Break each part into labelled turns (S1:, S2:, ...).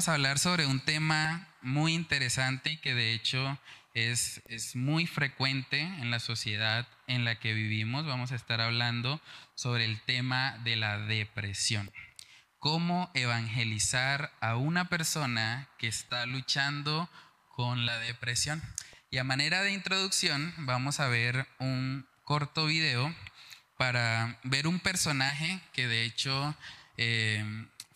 S1: Vamos a hablar sobre un tema muy interesante y que de hecho es, es muy frecuente en la sociedad en la que vivimos. Vamos a estar hablando sobre el tema de la depresión. Cómo evangelizar a una persona que está luchando con la depresión. Y a manera de introducción vamos a ver un corto video para ver un personaje que de hecho eh,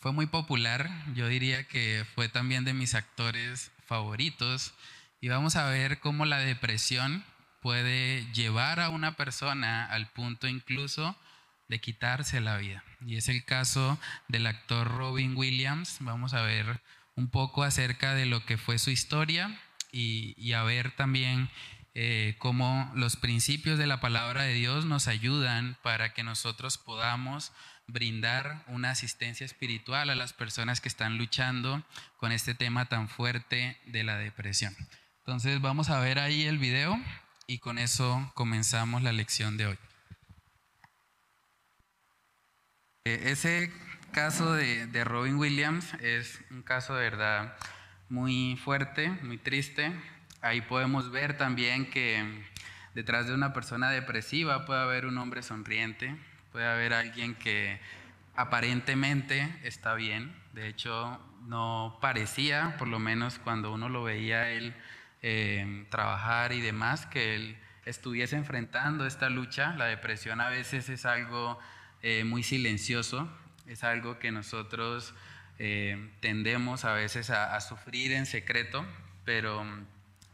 S1: fue muy popular, yo diría que fue también de mis actores favoritos y vamos a ver cómo la depresión puede llevar a una persona al punto incluso de quitarse la vida. Y es el caso del actor Robin Williams. Vamos a ver un poco acerca de lo que fue su historia y, a ver también eh, cómo los principios de la palabra de Dios nos ayudan para que nosotros podamos brindar una asistencia espiritual a las personas que están luchando con este tema tan fuerte de la depresión. Entonces vamos a ver ahí el video y con eso comenzamos la lección de hoy. E, ese caso de, de Robin Williams es un caso de verdad muy fuerte, muy triste. Ahí podemos ver también que detrás de una persona depresiva puede haber un hombre sonriente, Puede haber alguien que aparentemente está bien, de hecho no parecía, por lo menos cuando uno lo veía él eh, trabajar y demás, que él estuviese enfrentando esta lucha. La depresión a veces es algo eh, muy silencioso, es algo que nosotros eh, tendemos a veces a, sufrir en secreto, pero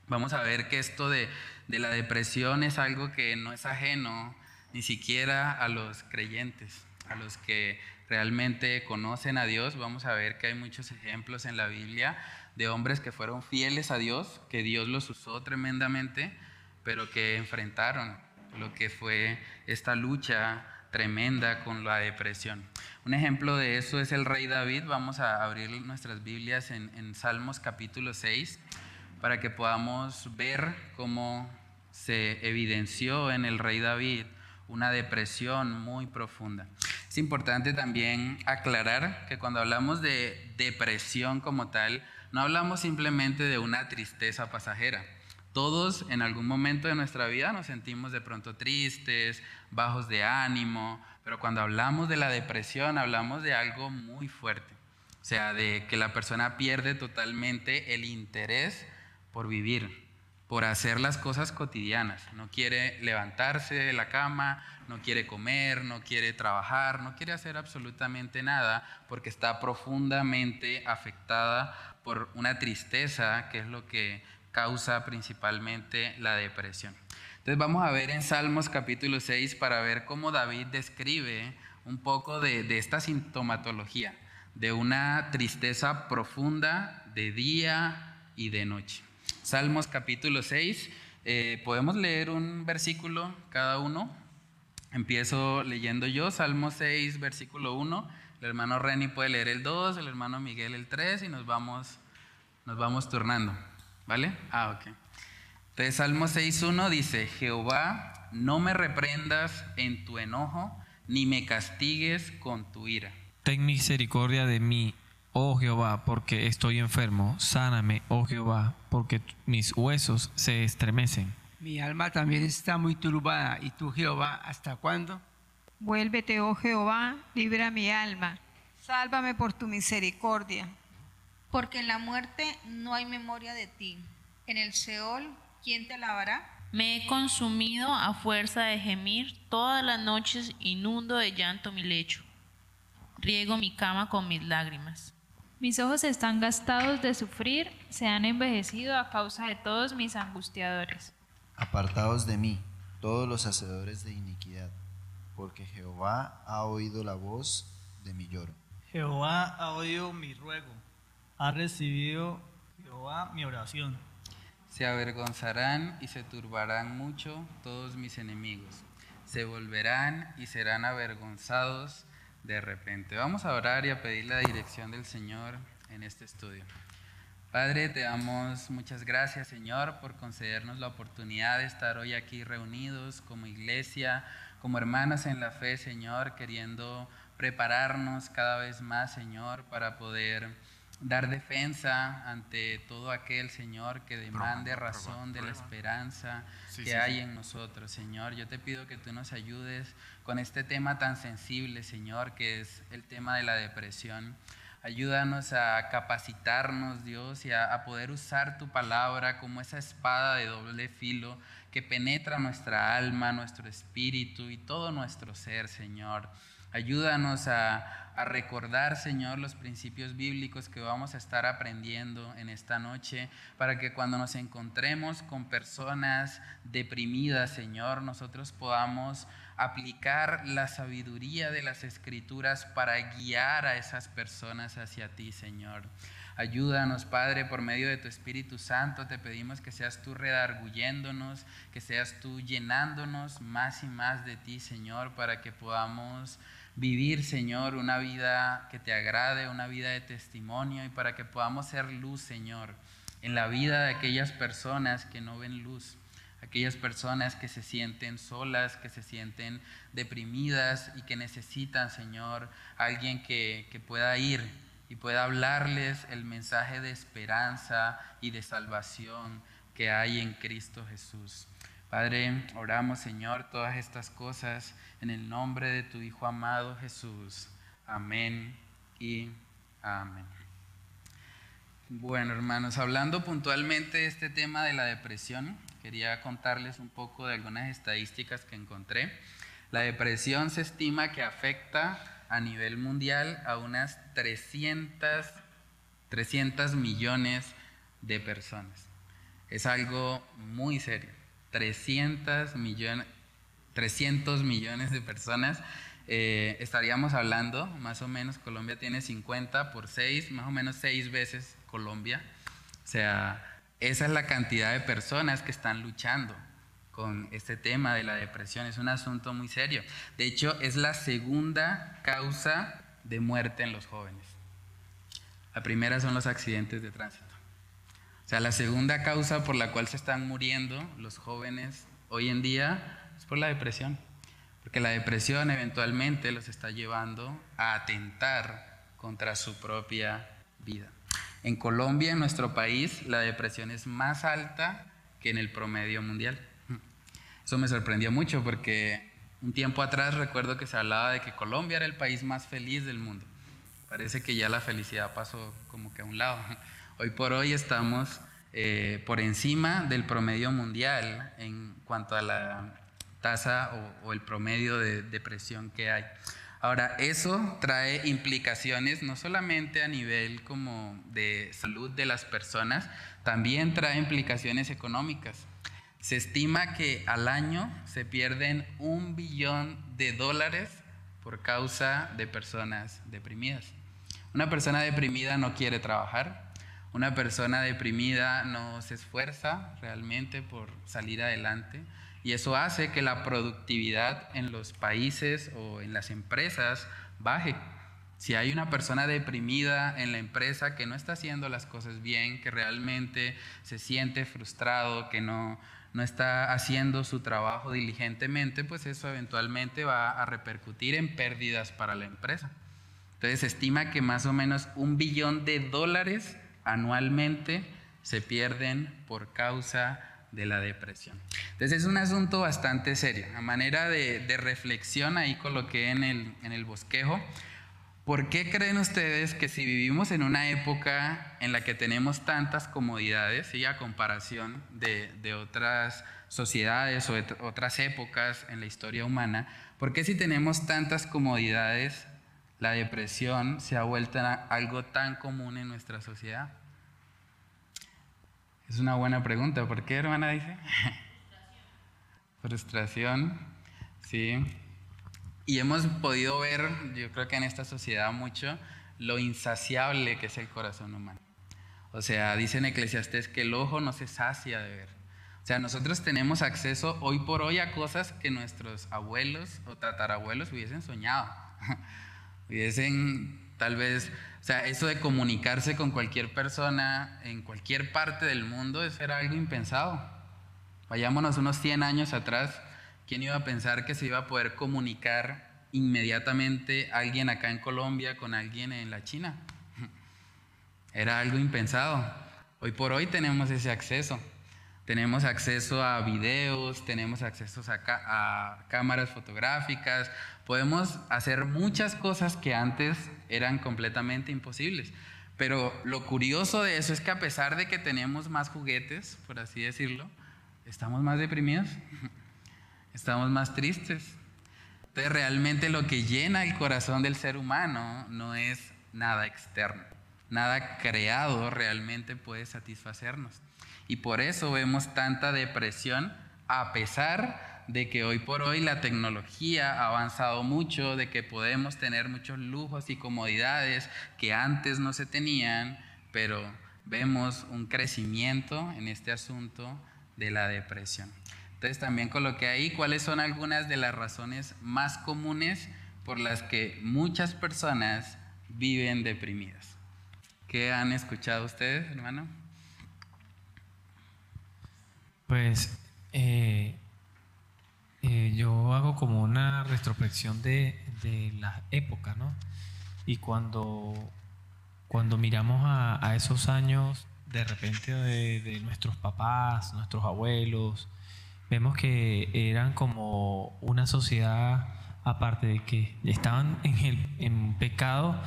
S1: vamos a ver que esto de, de la depresión es algo que no es ajeno ni siquiera a los creyentes, a los que realmente conocen a Dios. Vamos a ver que hay muchos ejemplos en la Biblia de hombres que fueron fieles a Dios, que Dios los usó tremendamente, pero que enfrentaron lo que fue esta lucha tremenda con la depresión. Un ejemplo de eso es el rey David. Vamos a abrir nuestras Biblias en, Salmos capítulo 6 para que podamos ver cómo se evidenció en el rey David una depresión muy profunda. Es importante también aclarar que cuando hablamos de depresión como tal, no hablamos simplemente de una tristeza pasajera. Todos en algún momento de nuestra vida nos sentimos de pronto tristes, bajos de ánimo, pero cuando hablamos de la depresión hablamos de algo muy fuerte. O sea, de que la persona pierde totalmente el interés por vivir, por hacer las cosas cotidianas. No quiere levantarse de la cama, no quiere comer, no quiere trabajar, no quiere hacer absolutamente nada porque está profundamente afectada por una tristeza que es lo que causa principalmente la depresión. Entonces vamos a ver en Salmos capítulo 6 para ver cómo David describe un poco de, de esta sintomatología, de una tristeza profunda de día y de noche. Salmos capítulo 6. Eh, podemos leer un versículo cada uno. Empiezo leyendo yo, Salmo 6, versículo 1. El hermano Reni puede leer el 2, el hermano Miguel el 3 y nos vamos, nos vamos turnando. ¿Vale? Ah, ok. Entonces, Salmo 6.1 dice, Jehová, no me reprendas en tu enojo, ni me castigues con tu ira.
S2: Ten misericordia de mí, oh Jehová, porque estoy enfermo, sáname, oh Jehová, porque mis huesos se estremecen.
S3: Mi alma también está muy turbada, ¿y tú, Jehová, hasta cuándo?
S4: Vuélvete, oh Jehová, libra mi alma, sálvame por tu misericordia.
S5: Porque en la muerte no hay memoria de ti. En el Seol, ¿quién te alabará?
S6: Me he consumido a fuerza de gemir, todas las noches inundo de llanto mi lecho. Riego mi cama con mis lágrimas.
S7: Mis ojos están gastados de sufrir, se han envejecido a causa de todos mis angustiadores.
S8: Apartados de mí, todos los hacedores de iniquidad, porque Jehová ha oído la voz de mi lloro.
S9: Jehová ha oído mi ruego, ha recibido Jehová mi oración.
S1: Se avergonzarán y se turbarán mucho todos mis enemigos. Se volverán y serán avergonzados de repente. Vamos a orar y a pedir la dirección del Señor en este estudio. Padre, te damos muchas gracias, Señor, por concedernos la oportunidad de estar hoy aquí reunidos como iglesia, como hermanas en la fe, Señor, queriendo prepararnos cada vez más, Señor, para poder dar defensa ante todo aquel, Señor, que demande razón de la esperanza que hay en nosotros, Señor. Yo te pido que tú nos ayudes con este tema tan sensible, Señor, que es el tema de la depresión. Ayúdanos a capacitarnos, Dios, y a, poder usar tu palabra como esa espada de doble filo que penetra nuestra alma, nuestro espíritu y todo nuestro ser, Señor. Ayúdanos a, recordar, Señor, los principios bíblicos que vamos a estar aprendiendo en esta noche, para que cuando nos encontremos con personas deprimidas, Señor, nosotros podamos aplicar la sabiduría de las escrituras para guiar a esas personas hacia ti, Señor. Ayúdanos, Padre, por medio de tu Espíritu Santo. Te pedimos que seas tú redarguyéndonos, que seas tú llenándonos más y más de ti, Señor, para que podamos vivir, Señor, una vida que te agrade, una vida de testimonio y para que podamos ser luz, Señor, en la vida de aquellas personas que no ven luz, aquellas personas que se sienten solas, que se sienten deprimidas y que necesitan, Señor, alguien que, que pueda ir y pueda hablarles el mensaje de esperanza y de salvación que hay en Cristo Jesús. Padre, oramos, Señor, todas estas cosas en el nombre de tu Hijo amado Jesús. Amén y amén. Bueno, hermanos, hablando puntualmente de este tema de la depresión, quería contarles un poco de algunas estadísticas que encontré. La depresión se estima que afecta a nivel mundial a unas 300, 300 millones de personas. Es algo muy serio. 300 millones, 300 millones de personas. Eh, estaríamos hablando, más o menos, Colombia tiene 50 por 6, más o menos 6 veces Colombia. O sea, esa es la cantidad de personas que están luchando con este tema de la depresión. Es un asunto muy serio. De hecho, es la segunda causa de muerte en los jóvenes. La primera son los accidentes de tránsito. O sea, la segunda causa por la cual se están muriendo los jóvenes hoy en día es por la depresión. Porque la depresión eventualmente los está llevando a atentar contra su propia vida. En Colombia, en nuestro país, la depresión es más alta que en el promedio mundial. Eso me sorprendió mucho porque un tiempo atrás recuerdo que se hablaba de que Colombia era el país más feliz del mundo. Parece que ya la felicidad pasó como que a un lado. Hoy por hoy estamos eh, por encima del promedio mundial en cuanto a la tasa o, o el promedio de depresión que hay. Ahora, eso trae implicaciones no solamente a nivel como de salud de las personas, también trae implicaciones económicas. Se estima que al año se pierden un billón de dólares por causa de personas deprimidas. Una persona deprimida no quiere trabajar, una persona deprimida no se esfuerza realmente por salir adelante y eso hace que la productividad en los países o en las empresas baje. Si hay una persona deprimida en la empresa que no está haciendo las cosas bien, que realmente se siente frustrado, que no, no está haciendo su trabajo diligentemente, pues eso eventualmente va a repercutir en pérdidas para la empresa. Entonces se estima que más o menos un billón de dólares anualmente se pierden por causa de la depresión. Entonces es un asunto bastante serio. A manera de, reflexión ahí coloqué en el, en el bosquejo ¿Por qué creen ustedes que si vivimos en una época en la que tenemos tantas comodidades, y a comparación de, otras sociedades o otras épocas en la historia humana, ¿por qué si tenemos tantas comodidades, la depresión se ha vuelto algo tan común en nuestra sociedad? Es una buena pregunta. ¿Por qué, hermana, dice? Frustración, sí. Y hemos podido ver, yo creo que en esta sociedad mucho, lo insaciable que es el corazón humano. O sea, dice en Eclesiastés que el ojo no se sacia de ver. O sea, nosotros tenemos acceso hoy por hoy a cosas que nuestros abuelos o tatarabuelos hubiesen soñado. hubiesen tal vez, o sea, eso de comunicarse con cualquier persona en cualquier parte del mundo, eso era algo impensado. Vayámonos unos 100 años atrás ¿Quién iba a pensar que se iba a poder comunicar inmediatamente alguien acá en Colombia con alguien en la China? Era algo impensado. Hoy por hoy tenemos ese acceso. Tenemos acceso a videos, tenemos acceso a, a, cámaras fotográficas, podemos hacer muchas cosas que antes eran completamente imposibles. Pero lo curioso de eso es que a pesar de que tenemos más juguetes, por así decirlo, estamos más deprimidos, estamos más tristes. Entonces realmente lo que llena el corazón del ser humano no es nada externo, nada creado realmente puede satisfacernos. Y por eso vemos tanta depresión a pesar de que hoy por hoy la tecnología ha avanzado mucho, de que podemos tener muchos lujos y comodidades que antes no se tenían, pero vemos un crecimiento en este asunto de la depresión. Entonces también coloqué ahí cuáles son algunas de las razones más comunes por las que muchas personas viven deprimidas. ¿Qué han escuchado ustedes, hermano?
S2: Pues eh, eh, yo hago como una retrospección de, de las épocas, ¿no? Y cuando, cuando miramos a, esos años, de repente de, nuestros papás, nuestros abuelos, vemos que eran como una sociedad, aparte de que estaban en, el, en pecado,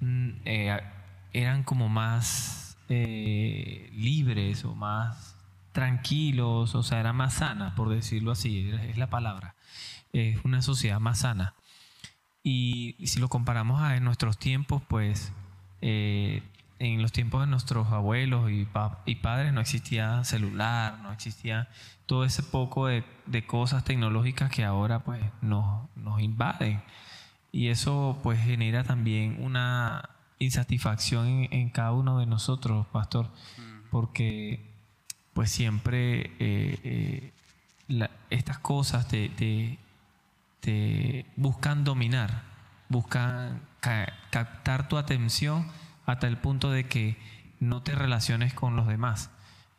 S2: mm, eh, eran como más libres o más tranquilos, o sea, era más sana, por decirlo así, es la palabra. Es una sociedad más sana. Y, si lo comparamos a en nuestros tiempos, pues eh, en los tiempos de nuestros abuelos y, y, padres no existía celular, no existía todo ese poco de, cosas tecnológicas que ahora pues nos, nos invaden. Y eso pues genera también una insatisfacción en, en cada uno de nosotros, pastor, mm. porque pues siempre eh, eh, estas cosas te, buscan dominar, buscan captar tu atención hasta el punto de que no te relaciones con los demás.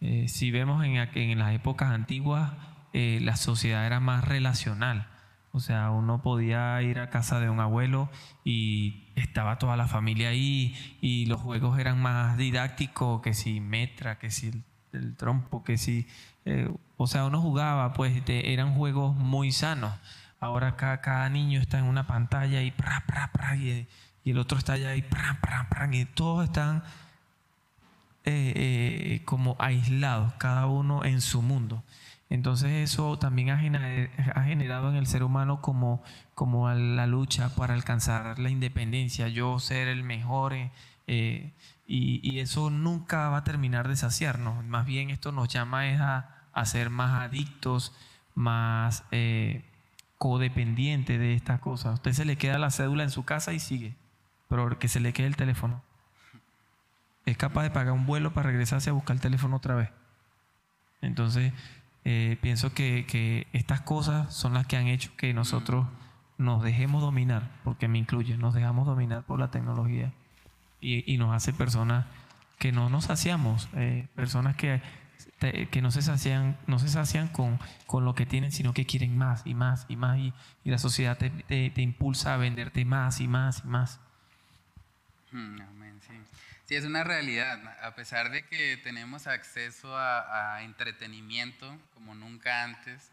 S2: Eh, si vemos en, en, las épocas antiguas, la sociedad era más relacional. O sea, uno podía ir a casa de un abuelo y estaba toda la familia ahí y los juegos eran más didácticos que si metra, que si el trompo, que si, eh, o sea, uno jugaba, pues eran juegos muy sanos. Ahora cada, cada niño está en una pantalla y, pra, y, el otro está allá y, y todos están eh, eh, como aislados, cada uno en su mundo. Entonces eso también ha generado, en el ser humano como, como la lucha para alcanzar la independencia, yo ser el mejor. Y, eso nunca va a terminar de saciarnos. Más bien esto nos llama a, ser más adictos, más eh, codependientes de estas cosas. usted se le queda la cédula en su casa y sigue, pero que se le quede el teléfono. Es capaz de pagar un vuelo para regresarse a buscar el teléfono otra vez. Entonces, eh, pienso que, que, estas cosas son las que han hecho que nosotros nos dejemos dominar, porque me incluye, nos dejamos dominar por la tecnología y, nos hace personas que no nos saciamos, eh, personas que, que no se sacian, no se sacian con, con, lo que tienen, sino que quieren más y más y más. Y, la sociedad te, te, impulsa a venderte más y más y más.
S1: Hmm, sí. sí. es una realidad. A pesar de que tenemos acceso a, a entretenimiento como nunca antes,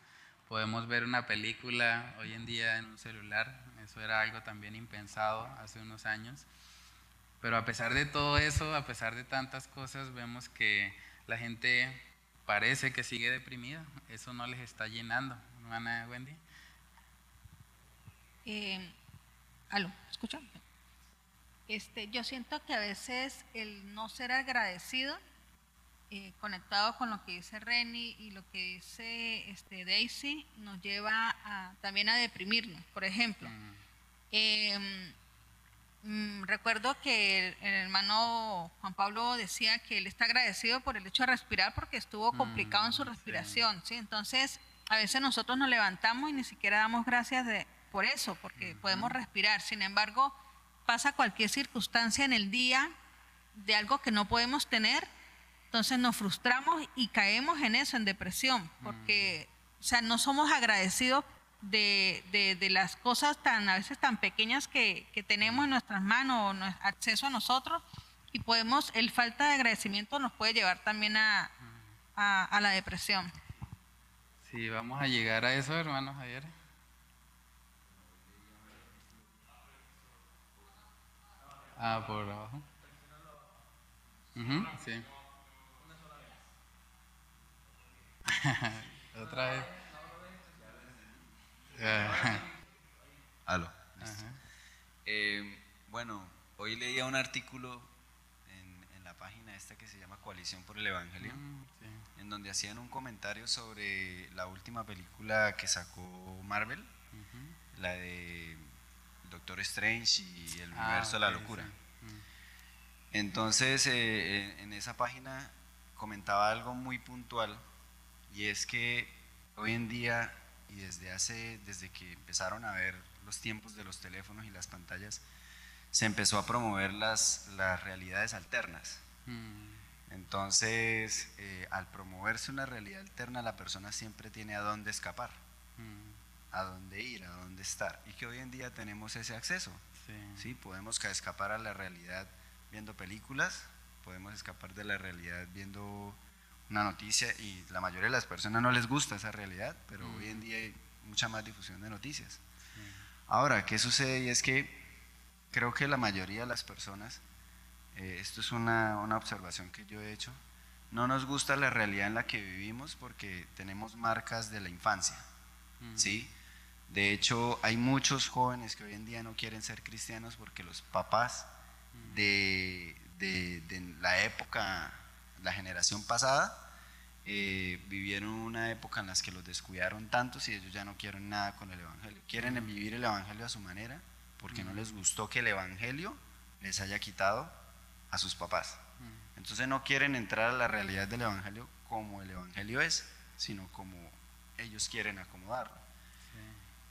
S1: podemos ver una película hoy en día en un celular. Eso era algo también impensado hace unos años. Pero a pesar de todo eso, a pesar de tantas cosas, vemos que la gente parece que sigue deprimida. Eso no les está llenando, hermana Wendy?
S5: Eh, aló, ¿escucha? Este, yo siento que a veces el no ser agradecido, eh, conectado con lo que dice Renny y lo que dice este, Daisy, nos lleva también a deprimirnos. Por ejemplo, mm. em, Mm, recuerdo que el, hermano Juan Pablo decía que él está agradecido por el hecho de respirar porque estuvo mm, complicado en su respiración, sí. Entonces, a veces nosotros nos levantamos y ni siquiera damos gracias de, por eso, porque podemos respirar. Sin embargo, pasa cualquier circunstancia en el día de algo que no podemos tener, entonces nos frustramos y caemos en eso, en depresión, porque, o sea, no somos agradecidos de, de, las cosas tan a veces tan pequeñas que, que, tenemos en nuestras manos o acceso a nosotros y podemos, el falta de agradecimiento nos puede llevar también a, a, la depresión.
S1: Sí, vamos a llegar a eso, hermano Javier. Ah, por abajo. Ujú, sí. Otra vez.
S10: Aló. Eh, bueno, hoy leía un artículo en, en la página esta que se llama Coalición por el Evangelio,
S1: Mm, sí.
S10: en donde hacían un comentario sobre la última película que sacó Marvel, la de Doctor Strange y el
S1: Ah,
S10: universo de la locura.
S1: sí. Mm.
S10: Entonces, eh, en esa página comentaba algo muy puntual y es que hoy en día y desde hace, desde que empezaron a ver los tiempos de los teléfonos y las pantallas, se empezó a promover las, las realidades alternas.
S1: Mm,
S10: Entonces, eh, al promoverse una realidad alterna, la persona siempre tiene a dónde escapar,
S1: mm,
S10: a dónde ir, a dónde estar. Y que hoy en día tenemos ese acceso.
S1: sí.
S10: Sí, podemos ca- escapar a la realidad viendo películas, podemos escapar de la realidad viendo una noticia y la mayoría de las personas no les gusta esa realidad, pero hoy en día hay mucha más difusión de noticias. Ahora, ¿qué sucede? Y es que creo que la mayoría de las personas, eh, esto es una, una observación que yo he hecho, no nos gusta la realidad en la que vivimos porque tenemos marcas de la infancia,
S1: Mm,
S10: ¿sí? De hecho, hay muchos jóvenes que hoy en día no quieren ser cristianos porque los papás de, de- de la época, generación pasada, eh, vivieron una época en la que los descuidaron tantos y ellos ya no quieren nada con el Evangelio. Quieren vivir el Evangelio a su manera porque no les gustó que el Evangelio les haya quitado a sus papás.
S1: mm,
S10: Entonces no quieren entrar a la realidad del Evangelio como el Evangelio es, sino como ellos quieren acomodarlo.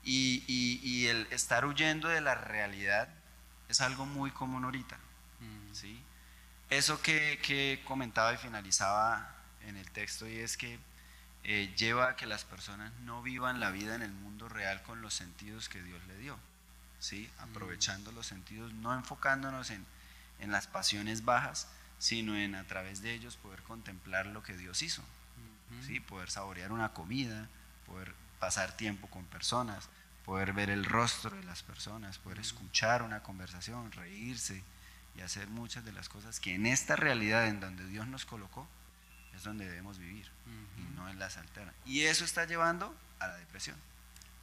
S10: Y, y- y el estar huyendo de la realidad es algo muy común ahorita. ¿sí? Eso que, que comentaba y finalizaba en el texto y es que eh, lleva a que las personas no vivan la vida en el mundo real con los sentidos que Dios le dio, ¿sí? aprovechando los sentidos, no enfocándonos en, en las pasiones bajas, sino en a través de ellos poder contemplar lo que Dios hizo. ¿sí? poder saborear una comida, poder pasar tiempo con personas, poder ver el rostro de las personas, poder escuchar una conversación, reírse y hacer muchas de las cosas que en esta realidad en donde Dios nos colocó es donde debemos vivir y no en las alternas. Y eso está llevando a la depresión.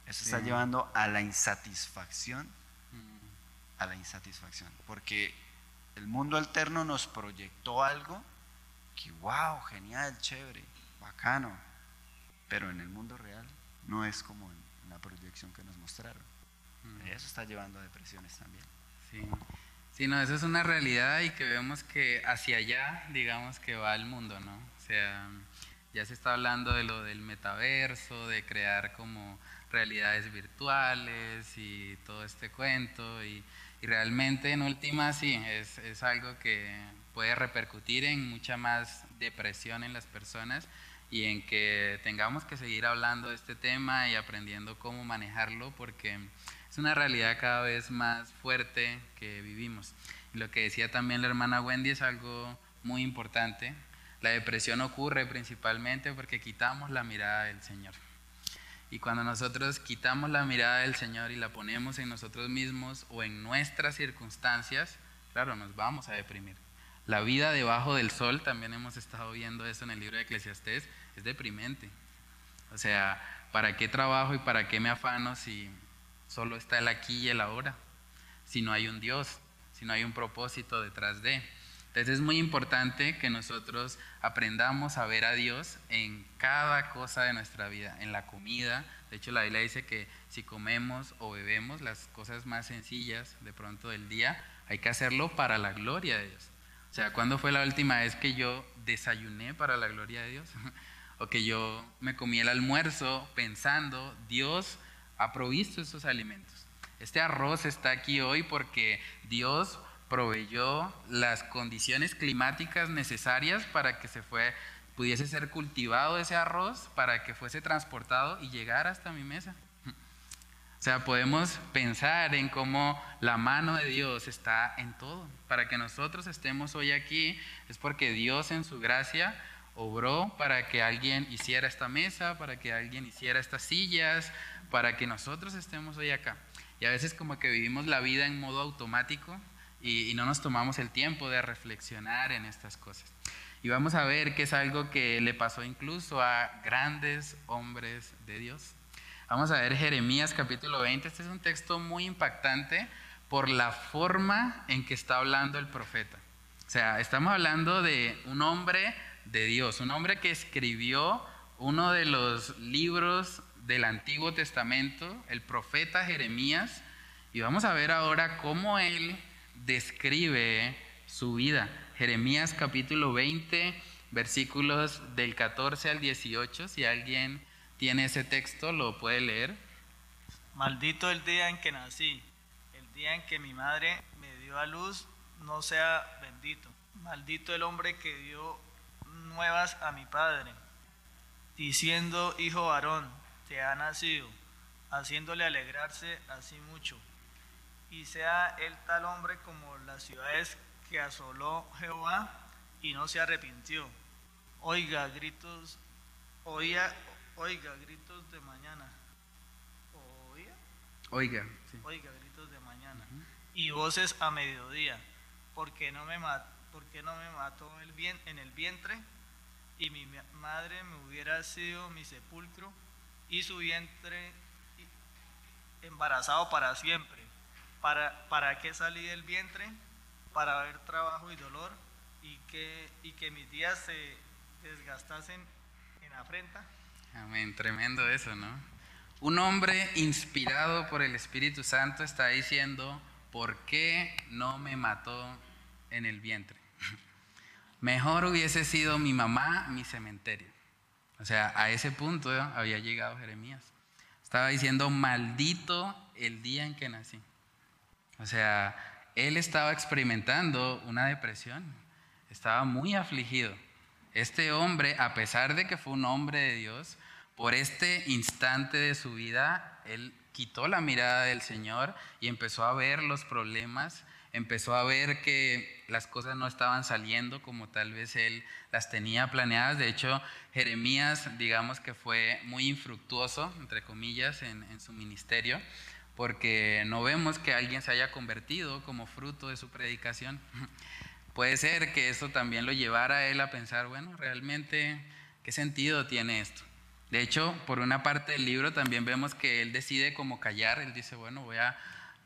S10: Eso está llevando a la insatisfacción, a la insatisfacción, porque el mundo alterno nos proyectó algo que wow, genial, chévere, bacano, pero en el mundo real no es como en la proyección que nos mostraron. Eso está llevando a depresiones también.
S1: Sí. Sí, no, eso es una realidad y que vemos que hacia allá, digamos que va el mundo, ¿no? O sea, ya se está hablando de lo del metaverso, de crear como realidades virtuales y todo este cuento y, y realmente en última sí, es, es algo que puede repercutir en mucha más depresión en las personas y en que tengamos que seguir hablando de este tema y aprendiendo cómo manejarlo porque es una realidad cada vez más fuerte que vivimos. Lo que decía también la hermana Wendy es algo muy importante. La depresión ocurre principalmente porque quitamos la mirada del Señor. Y cuando nosotros quitamos la mirada del Señor y la ponemos en nosotros mismos o en nuestras circunstancias, claro, nos vamos a deprimir. La vida debajo del sol, también hemos estado viendo eso en el libro de Eclesiastés, es deprimente. O sea, ¿para qué trabajo y para qué me afano si solo está el aquí y el ahora? Si no hay un Dios, si no hay un propósito detrás de. Entonces es muy importante que nosotros aprendamos a ver a Dios en cada cosa de nuestra vida, en la comida. De hecho, la Biblia dice que si comemos o bebemos las cosas más sencillas de pronto del día, hay que hacerlo para la gloria de Dios. O sea, ¿cuándo fue la última vez que yo desayuné para la gloria de Dios? o que yo me comí el almuerzo pensando, Dios ha provisto estos alimentos. Este arroz está aquí hoy porque Dios proveyó las condiciones climáticas necesarias para que se pudiese ser cultivado ese arroz, para que fuese transportado y llegara hasta mi mesa. O sea, podemos pensar en cómo la mano de Dios está en todo. Para que nosotros estemos hoy aquí es porque Dios en su gracia obró para que alguien hiciera esta mesa, para que alguien hiciera estas sillas, para que nosotros estemos hoy acá. Y a veces como que vivimos la vida en modo automático y, no nos tomamos el tiempo de reflexionar en estas cosas. Y vamos a ver que es algo que le pasó incluso a grandes hombres de Dios. Vamos a ver Jeremías capítulo 20. Este es un texto muy impactante por la forma en que está hablando el profeta. O sea, estamos hablando de un hombre de Dios, un hombre que escribió uno de los libros del Antiguo Testamento, el profeta Jeremías, y vamos a ver ahora cómo él describe su vida. Jeremías capítulo 20, versículos del 14 al 18, si alguien tiene ese texto, lo puede leer.
S9: Maldito el día en que nací, el día en que mi madre me dio a luz, no sea bendito. Maldito el hombre que dio nuevas a mi padre, diciendo, hijo varón, te ha nacido, haciéndole alegrarse así mucho. Y sea él tal hombre como las ciudades que asoló Jehová y no se arrepintió. Oiga gritos, oiga, oiga gritos de mañana. Oiga,
S1: Oiga, sí.
S9: oiga gritos de mañana. Y voces a mediodía, porque no me mató, porque no me mató el bien, en el vientre y mi ma- madre me hubiera sido mi sepulcro y su vientre embarazado para siempre. ¿Para, para qué salí del vientre? Para ver trabajo y dolor y que, y que mis días se desgastasen en afrenta.
S1: Amén, tremendo eso, ¿no? Un hombre inspirado por el Espíritu Santo está diciendo, ¿por qué no me mató en el vientre? Mejor hubiese sido mi mamá mi cementerio. O sea, a ese punto había llegado Jeremías. Estaba diciendo, maldito el día en que nací. O sea, él estaba experimentando una depresión. Estaba muy afligido. Este hombre, a pesar de que fue un hombre de Dios, por este instante de su vida, él quitó la mirada del Señor y empezó a ver los problemas, empezó a ver que las cosas no estaban saliendo como tal vez él las tenía planeadas. De hecho, Jeremías, digamos que fue muy infructuoso, entre comillas, en, en su ministerio, porque no vemos que alguien se haya convertido como fruto de su predicación. Puede ser que eso también lo llevara a él a pensar, bueno, realmente, ¿qué sentido tiene esto? De hecho, por una parte del libro también vemos que él decide como callar, él dice, bueno, voy a,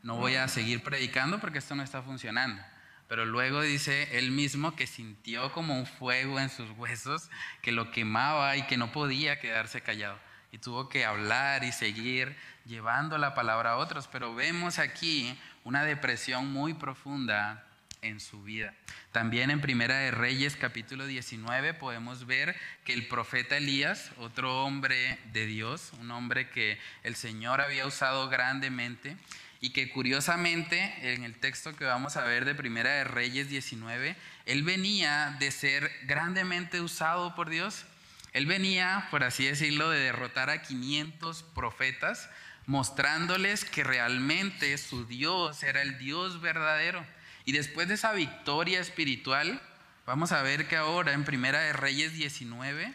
S1: no voy a seguir predicando porque esto no está funcionando. Pero luego dice él mismo que sintió como un fuego en sus huesos que lo quemaba y que no podía quedarse callado. Y tuvo que hablar y seguir llevando la palabra a otros. Pero vemos aquí una depresión muy profunda en su vida. También en Primera de Reyes capítulo 19 podemos ver que el profeta Elías, otro hombre de Dios, un hombre que el Señor había usado grandemente y que curiosamente en el texto que vamos a ver de Primera de Reyes 19, él venía de ser grandemente usado por Dios. Él venía, por así decirlo, de derrotar a 500 profetas, mostrándoles que realmente su Dios era el Dios verdadero. Y después de esa victoria espiritual, vamos a ver que ahora en Primera de Reyes 19,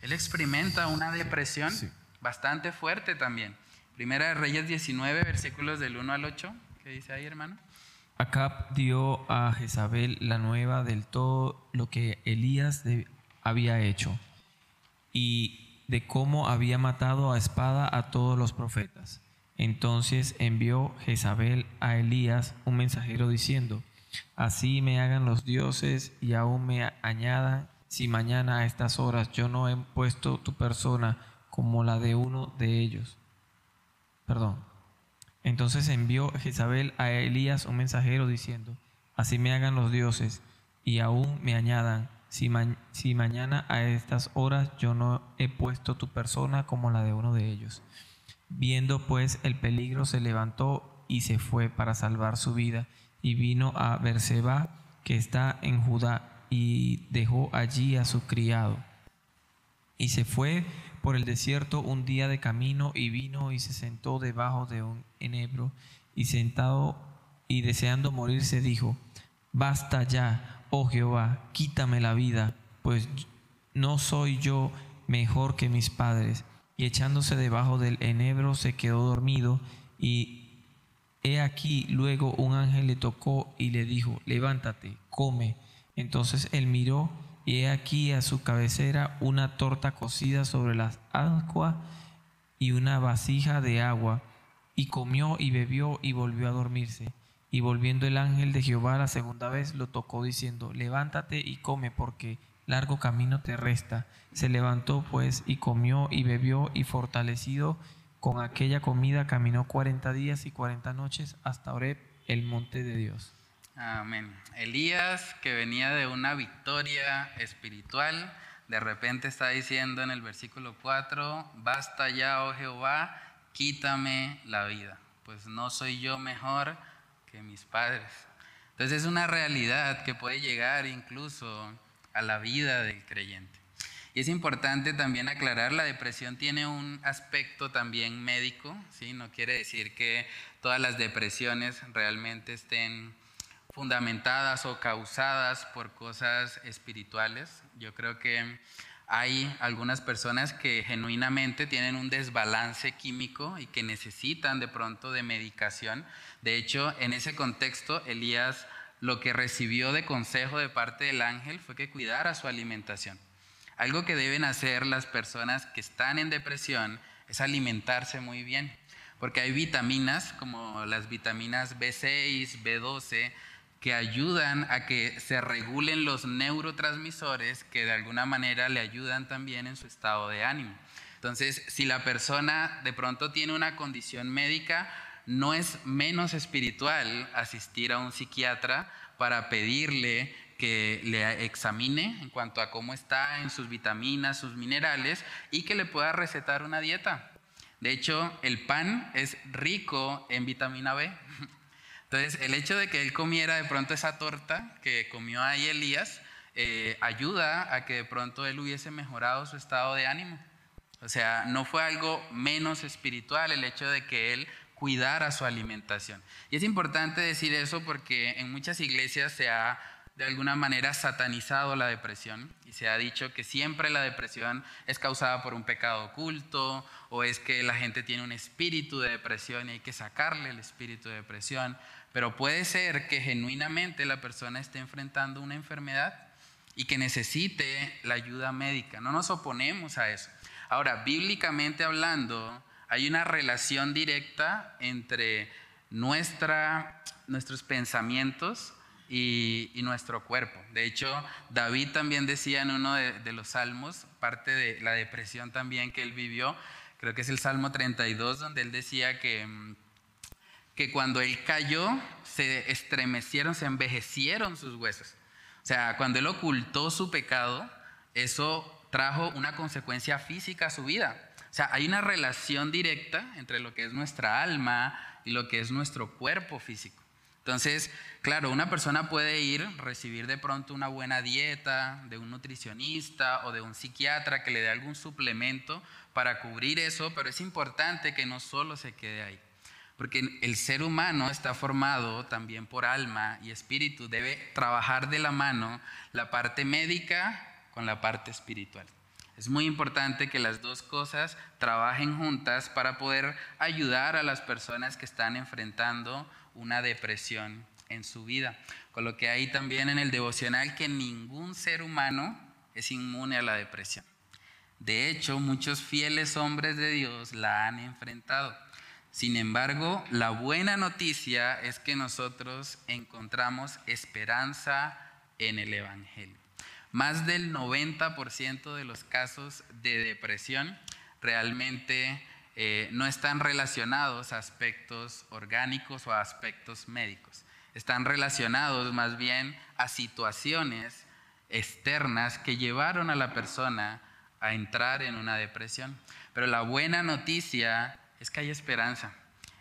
S1: él experimenta una depresión bastante fuerte también. Primera de Reyes 19, versículos del 1 al 8. ¿Qué dice ahí, hermano?
S2: Acab dio a Jezabel la nueva del todo lo que Elías había hecho y de cómo había matado a espada a todos los profetas. Entonces envió Jezabel a Elías un mensajero diciendo, Así me hagan los dioses y aún me añadan, si mañana a estas horas yo no he puesto tu persona como la de uno de ellos. Perdón. Entonces envió Jezabel a Elías un mensajero diciendo, Así me hagan los dioses y aún me añadan, si, ma- si mañana a estas horas yo no he puesto tu persona como la de uno de ellos. Viendo pues el peligro se levantó y se fue para salvar su vida y vino a Berseba que está en Judá y dejó allí a su criado y se fue por el desierto un día de camino y vino y se sentó debajo de un enebro y sentado y deseando morirse dijo, basta ya, oh Jehová, quítame la vida, pues no soy yo mejor que mis padres. Y echándose debajo del enebro se quedó dormido y he aquí luego un ángel le tocó y le dijo, levántate, come. Entonces él miró y he aquí a su cabecera una torta cocida sobre las aguas y una vasija de agua. Y comió y bebió y volvió a dormirse. Y volviendo el ángel de Jehová la segunda vez lo tocó diciendo, levántate y come porque largo camino te resta. Se levantó pues y comió y bebió y fortalecido con aquella comida caminó cuarenta días y cuarenta noches hasta Oreb, el monte de Dios.
S1: Amén. Elías, que venía de una victoria espiritual, de repente está diciendo en el versículo 4, basta ya, oh Jehová, quítame la vida, pues no soy yo mejor que mis padres. Entonces es una realidad que puede llegar incluso a la vida del creyente. Y es importante también aclarar, la depresión tiene un aspecto también médico, ¿sí? no quiere decir que todas las depresiones realmente estén fundamentadas o causadas por cosas espirituales. Yo creo que hay algunas personas que genuinamente tienen un desbalance químico y que necesitan de pronto de medicación. De hecho, en ese contexto, Elías lo que recibió de consejo de parte del ángel fue que cuidara su alimentación. Algo que deben hacer las personas que están en depresión es alimentarse muy bien, porque hay vitaminas como las vitaminas B6, B12, que ayudan a que se regulen los neurotransmisores que de alguna manera le ayudan también en su estado de ánimo. Entonces, si la persona de pronto tiene una condición médica, no es menos espiritual asistir a un psiquiatra para pedirle que le examine en cuanto a cómo está en sus vitaminas, sus minerales y que le pueda recetar una dieta. De hecho, el pan es rico en vitamina B. Entonces, el hecho de que él comiera de pronto esa torta que comió ahí Elías, eh, ayuda a que de pronto él hubiese mejorado su estado de ánimo. O sea, no fue algo menos espiritual el hecho de que él cuidara su alimentación. Y es importante decir eso porque en muchas iglesias se ha de alguna manera satanizado la depresión y se ha dicho que siempre la depresión es causada por un pecado oculto o es que la gente tiene un espíritu de depresión y hay que sacarle el espíritu de depresión, pero puede ser que genuinamente la persona esté enfrentando una enfermedad y que necesite la ayuda médica. No nos oponemos a eso. Ahora, bíblicamente hablando, hay una relación directa entre nuestra, nuestros pensamientos y, nuestro cuerpo. De hecho, David también decía en uno de, los salmos, parte de la depresión también que él vivió, creo que es el Salmo 32, donde él decía que, que cuando él cayó, se estremecieron, se envejecieron sus huesos. O sea, cuando él ocultó su pecado, eso trajo una consecuencia física a su vida. O sea, hay una relación directa entre lo que es nuestra alma y lo que es nuestro cuerpo físico. Entonces, claro, una persona puede ir, recibir de pronto una buena dieta de un nutricionista o de un psiquiatra que le dé algún suplemento para cubrir eso, pero es importante que no solo se quede ahí. Porque el ser humano está formado también por alma y espíritu. Debe trabajar de la mano la parte médica con la parte espiritual. Es muy importante que las dos cosas trabajen juntas para poder ayudar a las personas que están enfrentando una depresión en su vida. Con lo que hay también en el devocional que ningún ser humano es inmune a la depresión. De hecho, muchos fieles hombres de Dios la han enfrentado. Sin embargo, la buena noticia es que nosotros encontramos esperanza en el Evangelio. Más del 90% de los casos de depresión realmente eh, no están relacionados a aspectos orgánicos o a aspectos médicos. Están relacionados más bien a situaciones externas que llevaron a la persona a entrar en una depresión. Pero la buena noticia es que hay esperanza.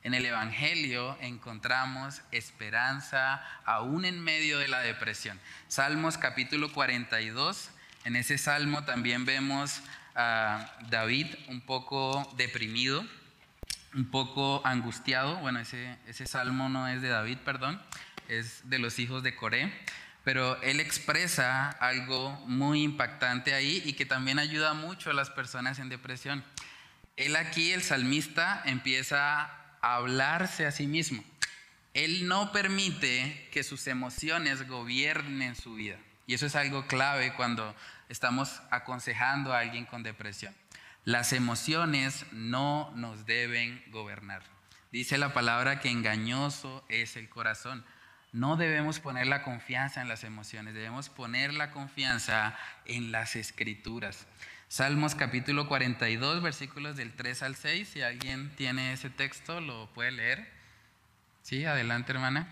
S1: En el Evangelio encontramos esperanza aún en medio de la depresión. Salmos capítulo 42, en ese salmo también vemos a David un poco deprimido, un poco angustiado. Bueno, ese, ese salmo no es de David, perdón, es de los hijos de Coré. Pero él expresa algo muy impactante ahí y que también ayuda mucho a las personas en depresión. Él aquí, el salmista, empieza a hablarse a sí mismo. Él no permite que sus emociones gobiernen su vida. Y eso es algo clave cuando estamos aconsejando a alguien con depresión. Las emociones no nos deben gobernar. Dice la palabra que engañoso es el corazón. No debemos poner la confianza en las emociones, debemos poner la confianza en las escrituras. Salmos capítulo 42, versículos del 3 al 6. Si alguien tiene ese texto, lo puede leer. Sí, adelante hermana.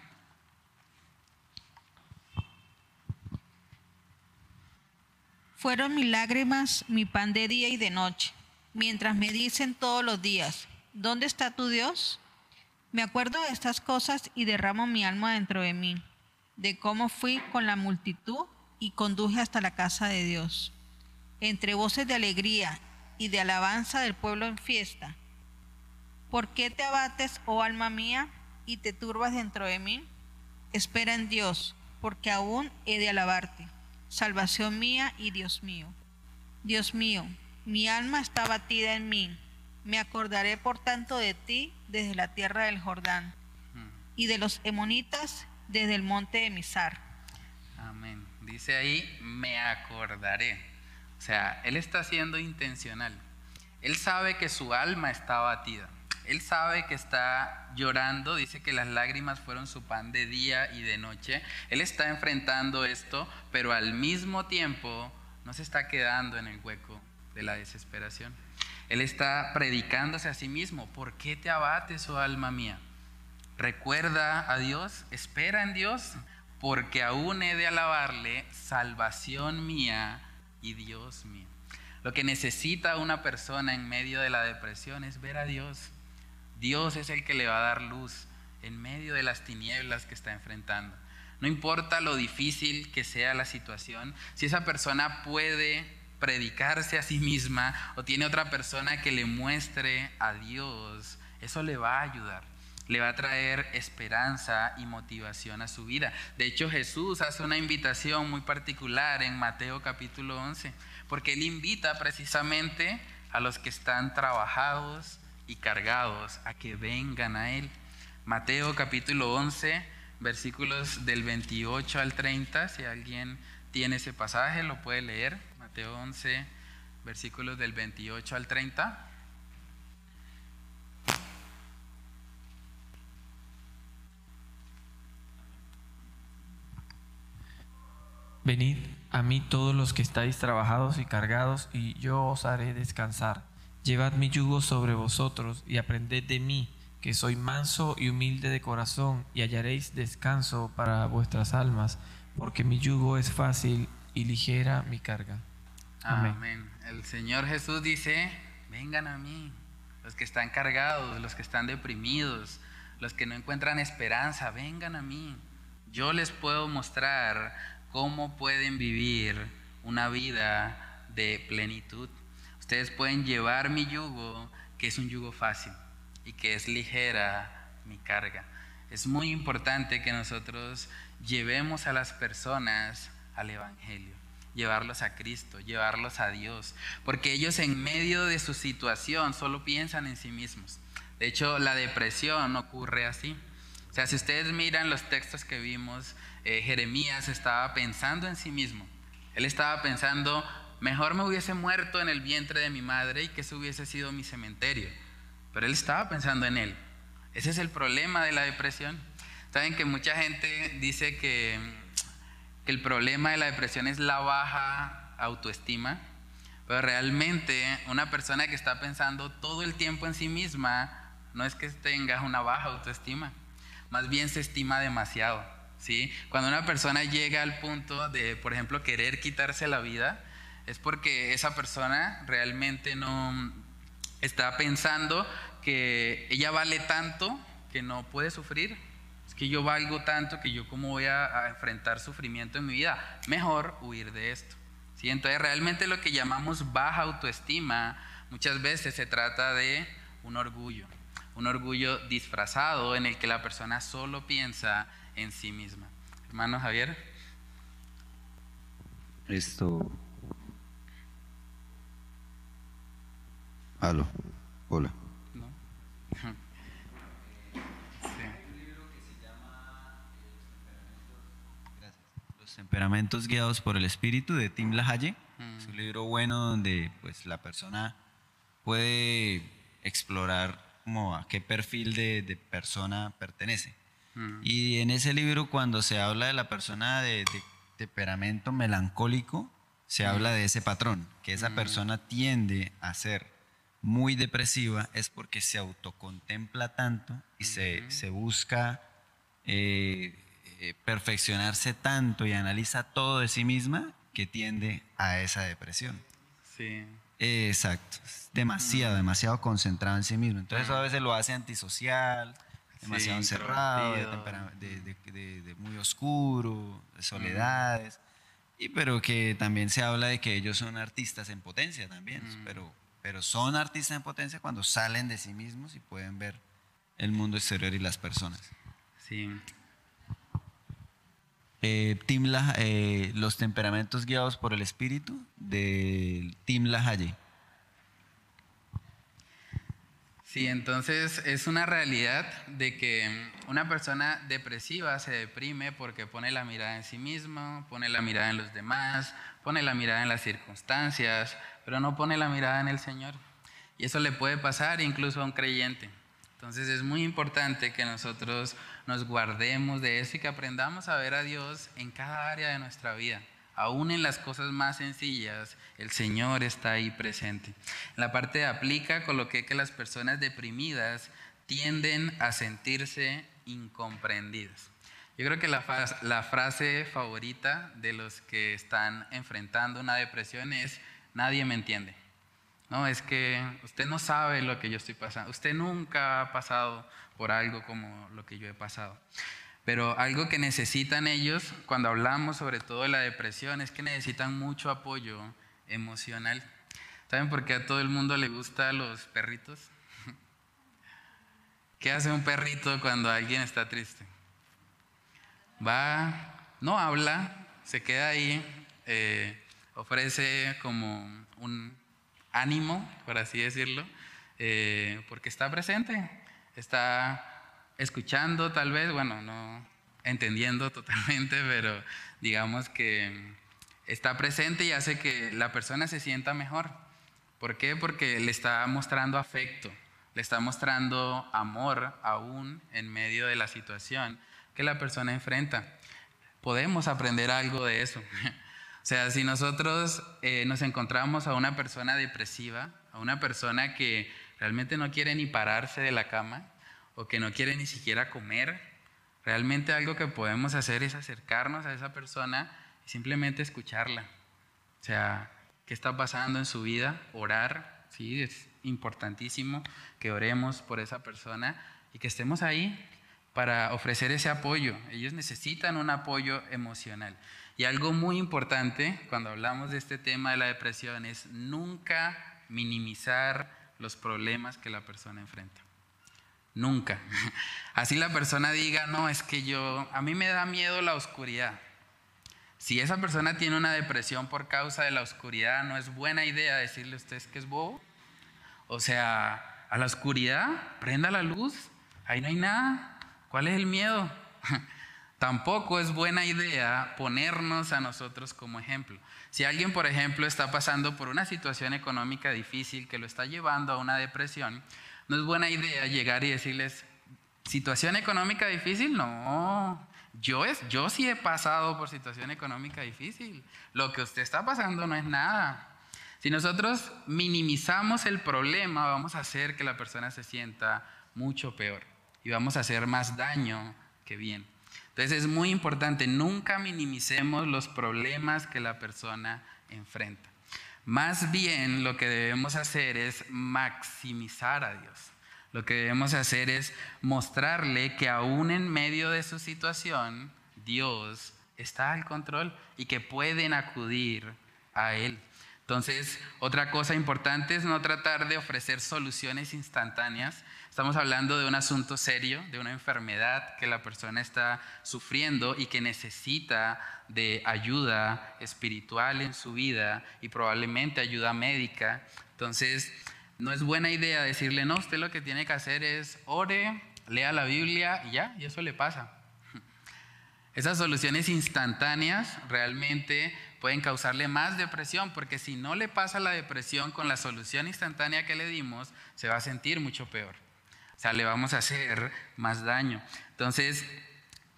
S5: Fueron mis lágrimas mi pan de día y de noche, mientras me dicen todos los días, ¿dónde está tu Dios? Me acuerdo de estas cosas y derramo mi alma dentro de mí, de cómo fui con la multitud y conduje hasta la casa de Dios. Entre voces de alegría y de alabanza del pueblo en fiesta. ¿Por qué te abates, oh alma mía? y te turbas dentro de mí? Espera en Dios, porque aún he de alabarte, salvación mía y Dios mío. Dios mío, mi alma está batida en mí. Me acordaré por tanto de ti desde la tierra del Jordán y de los emonitas desde el monte de Misar.
S1: Amén. Dice ahí, me acordaré. O sea, él está siendo intencional. Él sabe que su alma está batida. Él sabe que está llorando, dice que las lágrimas fueron su pan de día y de noche. Él está enfrentando esto, pero al mismo tiempo no se está quedando en el hueco de la desesperación. Él está predicándose a sí mismo. ¿Por qué te abates, oh alma mía? Recuerda a Dios, espera en Dios, porque aún he de alabarle, salvación mía y Dios mío. Lo que necesita una persona en medio de la depresión es ver a Dios, Dios es el que le va a dar luz en medio de las tinieblas que está enfrentando. No importa lo difícil que sea la situación, si esa persona puede predicarse a sí misma o tiene otra persona que le muestre a Dios, eso le va a ayudar, le va a traer esperanza y motivación a su vida. De hecho, Jesús hace una invitación muy particular en Mateo capítulo 11, porque él invita precisamente a los que están trabajados, y cargados a que vengan a Él. Mateo capítulo 11, versículos del 28 al 30, si alguien tiene ese pasaje, lo puede leer. Mateo 11, versículos del 28 al 30.
S2: Venid a mí todos los que estáis trabajados y cargados, y yo os haré descansar. Llevad mi yugo sobre vosotros y aprended de mí, que soy manso y humilde de corazón, y hallaréis descanso para vuestras almas, porque mi yugo es fácil y ligera mi carga.
S1: Amén. El Señor Jesús dice, vengan a mí, los que están cargados, los que están deprimidos, los que no encuentran esperanza, vengan a mí. Yo les puedo mostrar cómo pueden vivir una vida de plenitud. Ustedes pueden llevar mi yugo, que es un yugo fácil y que es ligera mi carga. Es muy importante que nosotros llevemos a las personas al Evangelio, llevarlos a Cristo, llevarlos a Dios, porque ellos en medio de su situación solo piensan en sí mismos. De hecho, la depresión ocurre así. O sea, si ustedes miran los textos que vimos, eh, Jeremías estaba pensando en sí mismo. Él estaba pensando, Mejor me hubiese muerto en el vientre de mi madre y que ese hubiese sido mi cementerio. Pero él estaba pensando en él. Ese es el problema de la depresión. Saben que mucha gente dice que, el problema de la depresión es la baja autoestima, pero realmente una persona que está pensando todo el tiempo en sí misma no es que tenga una baja autoestima, más bien se estima demasiado. ¿sí? Cuando una persona llega al punto de, por ejemplo, querer quitarse la vida, es porque esa persona realmente no está pensando que ella vale tanto que no puede sufrir. Es que yo valgo tanto que yo cómo voy a, enfrentar sufrimiento en mi vida. Mejor huir de esto. ¿sí? Entonces realmente lo que llamamos baja autoestima muchas veces se trata de un orgullo, un orgullo disfrazado en el que la persona solo piensa en sí misma. Hermano Javier.
S11: Esto. Aló. Hola.
S1: ¿No?
S10: Los temperamentos guiados por el espíritu de Tim LaHaye.
S1: Mm.
S10: Es un libro bueno donde pues la persona puede explorar como a qué perfil de, de persona pertenece.
S1: Mm.
S10: Y en ese libro cuando se habla de la persona de, de temperamento melancólico, se habla de ese patrón, que esa
S1: Mm.
S10: persona tiende a ser muy depresiva es porque se autocontempla tanto y se, se busca eh, eh, perfeccionarse tanto y analiza todo de sí misma que tiende a esa depresión.
S1: Sí.
S10: Exacto. Es demasiado, demasiado concentrado en sí mismo. Entonces eso a veces lo hace antisocial, demasiado
S1: Sí,
S10: encerrado, de,
S1: introvertido.
S10: tempera- de- de- de- de muy oscuro, de soledades. Y pero que también se habla de que ellos son artistas en potencia también, pero, pero son artistas en potencia cuando salen de sí mismos y pueden ver el mundo exterior y las personas.
S1: Sí.
S10: Eh, Tim La- eh, los temperamentos guiados por el espíritu de Tim LaHaye.
S1: Sí, entonces es una realidad de que una persona depresiva se deprime porque pone la mirada en sí mismo, pone la mirada en los demás, pone la mirada en las circunstancias, pero no pone la mirada en el Señor. Y eso le puede pasar incluso a un creyente. Entonces es muy importante que nosotros nos guardemos de eso y que aprendamos a ver a Dios en cada área de nuestra vida. Aún en las cosas más sencillas, el Señor está ahí presente. En la parte de aplica, coloqué que las personas deprimidas tienden a sentirse incomprendidas. Yo creo que la, la frase favorita de los que están enfrentando una depresión es, nadie me entiende. No, es que usted no sabe lo que yo estoy pasando. Usted nunca ha pasado por algo como lo que yo he pasado. Pero algo que necesitan ellos, cuando hablamos sobre todo de la depresión, es que necesitan mucho apoyo emocional. ¿Saben por qué a todo el mundo le gustan los perritos? ¿Qué hace un perrito cuando alguien está triste? Va, no habla, se queda ahí, eh, ofrece como un ánimo, por así decirlo, eh, porque está presente, está escuchando tal vez, bueno, no entendiendo totalmente, pero digamos que está presente y hace que la persona se sienta mejor. ¿Por qué? Porque le está mostrando afecto, le está mostrando amor aún en medio de la situación que la persona enfrenta. Podemos aprender algo de eso. O sea, si nosotros eh, nos encontramos a una persona depresiva, a una persona que realmente no quiere ni pararse de la cama o que no quiere ni siquiera comer, realmente algo que podemos hacer es acercarnos a esa persona y simplemente escucharla. O sea, ¿qué está pasando en su vida? Orar, sí, es importantísimo que oremos por esa persona y que estemos ahí para ofrecer ese apoyo. Ellos necesitan un apoyo emocional. Y algo muy importante cuando hablamos de este tema de la depresión es nunca minimizar los problemas que la persona enfrenta. Nunca. Así la persona diga, no, es que yo, a mí me da miedo la oscuridad. Si esa persona tiene una depresión por causa de la oscuridad, no es buena idea decirle a usted que es bobo. O sea, a la oscuridad, prenda la luz, ahí no hay nada. ¿Cuál es el miedo? Tampoco es buena idea ponernos a nosotros como ejemplo. Si alguien, por ejemplo, está pasando por una situación económica difícil que lo está llevando a una depresión, no es buena idea llegar y decirles, ¿situación económica difícil? No, yo, es, yo sí he pasado por situación económica difícil. Lo que usted está pasando no es nada. Si nosotros minimizamos el problema, vamos a hacer que la persona se sienta mucho peor y vamos a hacer más daño que bien. Entonces es muy importante, nunca minimicemos los problemas que la persona enfrenta. Más bien lo que debemos hacer es maximizar a Dios. Lo que debemos hacer es mostrarle que aún en medio de su situación, Dios está al control y que pueden acudir a Él. Entonces, otra cosa importante es no tratar de ofrecer soluciones instantáneas. Estamos hablando de un asunto serio, de una enfermedad que la persona está sufriendo y que necesita de ayuda espiritual en su vida y probablemente ayuda médica. Entonces, no es buena idea decirle, no, usted lo que tiene que hacer es ore, lea la Biblia y ya, y eso le pasa. Esas soluciones instantáneas realmente pueden causarle más depresión, porque si no le pasa la depresión con la solución instantánea que le dimos, se va a sentir mucho peor. Sea, le vamos a hacer más daño. Entonces,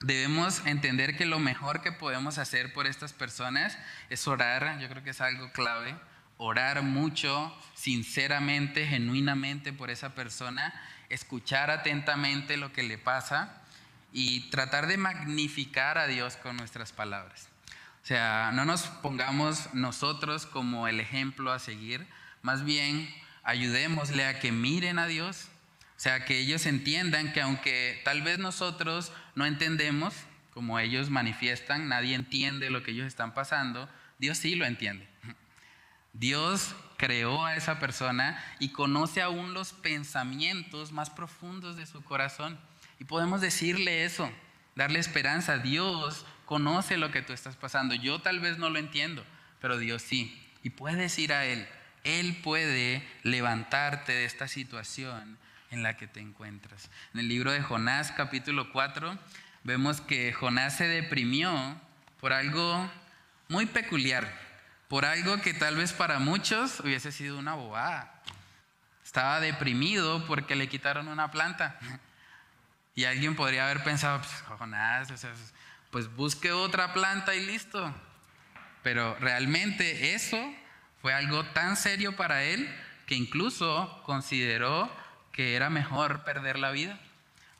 S1: debemos entender que lo mejor que podemos hacer por estas personas es orar, yo creo que es algo clave, orar mucho, sinceramente, genuinamente por esa persona, escuchar atentamente lo que le pasa y tratar de magnificar a Dios con nuestras palabras. O sea, no nos pongamos nosotros como el ejemplo a seguir, más bien ayudémosle a que miren a Dios, o sea, que ellos entiendan que aunque tal vez nosotros no entendemos, como ellos manifiestan, nadie entiende lo que ellos están pasando, Dios sí lo entiende. Dios creó a esa persona y conoce aún los pensamientos más profundos de su corazón. Y podemos decirle eso, darle esperanza. Dios conoce lo que tú estás pasando. Yo tal vez no lo entiendo, pero Dios sí. Y puedes ir a Él. Él puede levantarte de esta situación en la que te encuentras. En el libro de Jonás capítulo 4 vemos que Jonás se deprimió por algo muy peculiar, por algo que tal vez para muchos hubiese sido una bobada. Estaba deprimido porque le quitaron una planta. Y alguien podría haber pensado, pues, Jonás, pues busque otra planta y listo. Pero realmente eso fue algo tan serio para él que incluso consideró que era mejor perder la vida.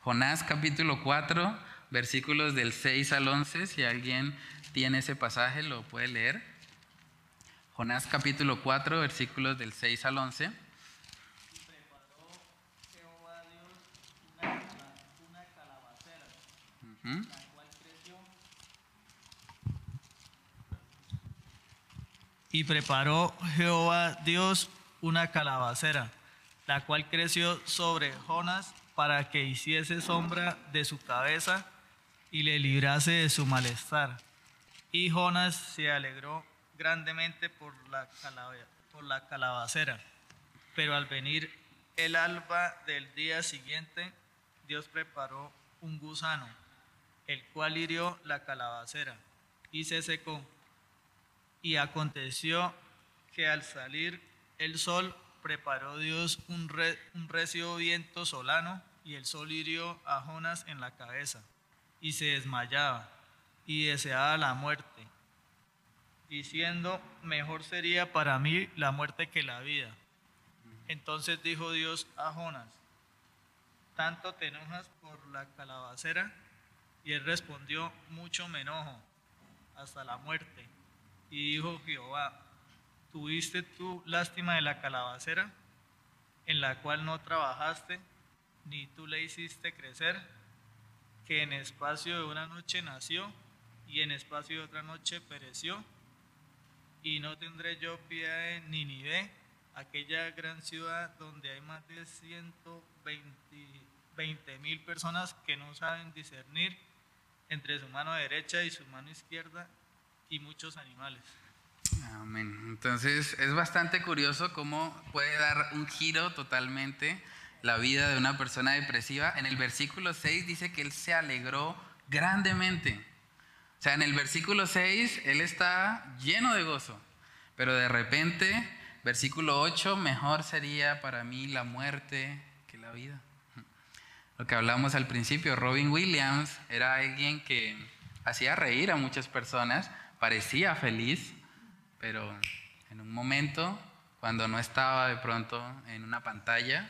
S1: Jonás capítulo 4, versículos del 6 al 11, si alguien tiene ese pasaje lo puede leer. Jonás capítulo 4, versículos del 6 al 11.
S9: Y preparó Jehová Dios una calabacera, la cual creció sobre Jonas para que hiciese sombra de su cabeza y le librase de su malestar. Y Jonas se alegró grandemente por la, por la calabacera. Pero al venir el alba del día siguiente, Dios preparó un gusano el cual hirió la calabacera y se secó. Y aconteció que al salir el sol preparó Dios un, recio viento solano y el sol hirió a Jonas en la cabeza y se desmayaba y deseaba la muerte, diciendo, mejor sería para mí la muerte que la vida. Entonces dijo Dios a Jonas, ¿tanto te enojas por la calabacera? Y él respondió, mucho me enojo, hasta la muerte. Y dijo Jehová, ¿tuviste tú lástima de la calabacera, en la cual no trabajaste, ni tú le hiciste crecer, que en espacio de una noche nació, y en espacio de otra noche pereció? Y no tendré yo piedad de Ninive, aquella gran ciudad donde hay más de 120 mil personas que no saben discernir entre su mano derecha y su mano izquierda y muchos animales.
S1: Amén. Entonces es bastante curioso cómo puede dar un giro totalmente la vida de una persona depresiva. En el versículo 6 dice que él se alegró grandemente. O sea, en el versículo 6 él está lleno de gozo, pero de repente, versículo 8, mejor sería para mí la muerte que la vida lo que hablamos al principio, Robin Williams era alguien que hacía reír a muchas personas, parecía feliz, pero en un momento, cuando no estaba de pronto en una pantalla,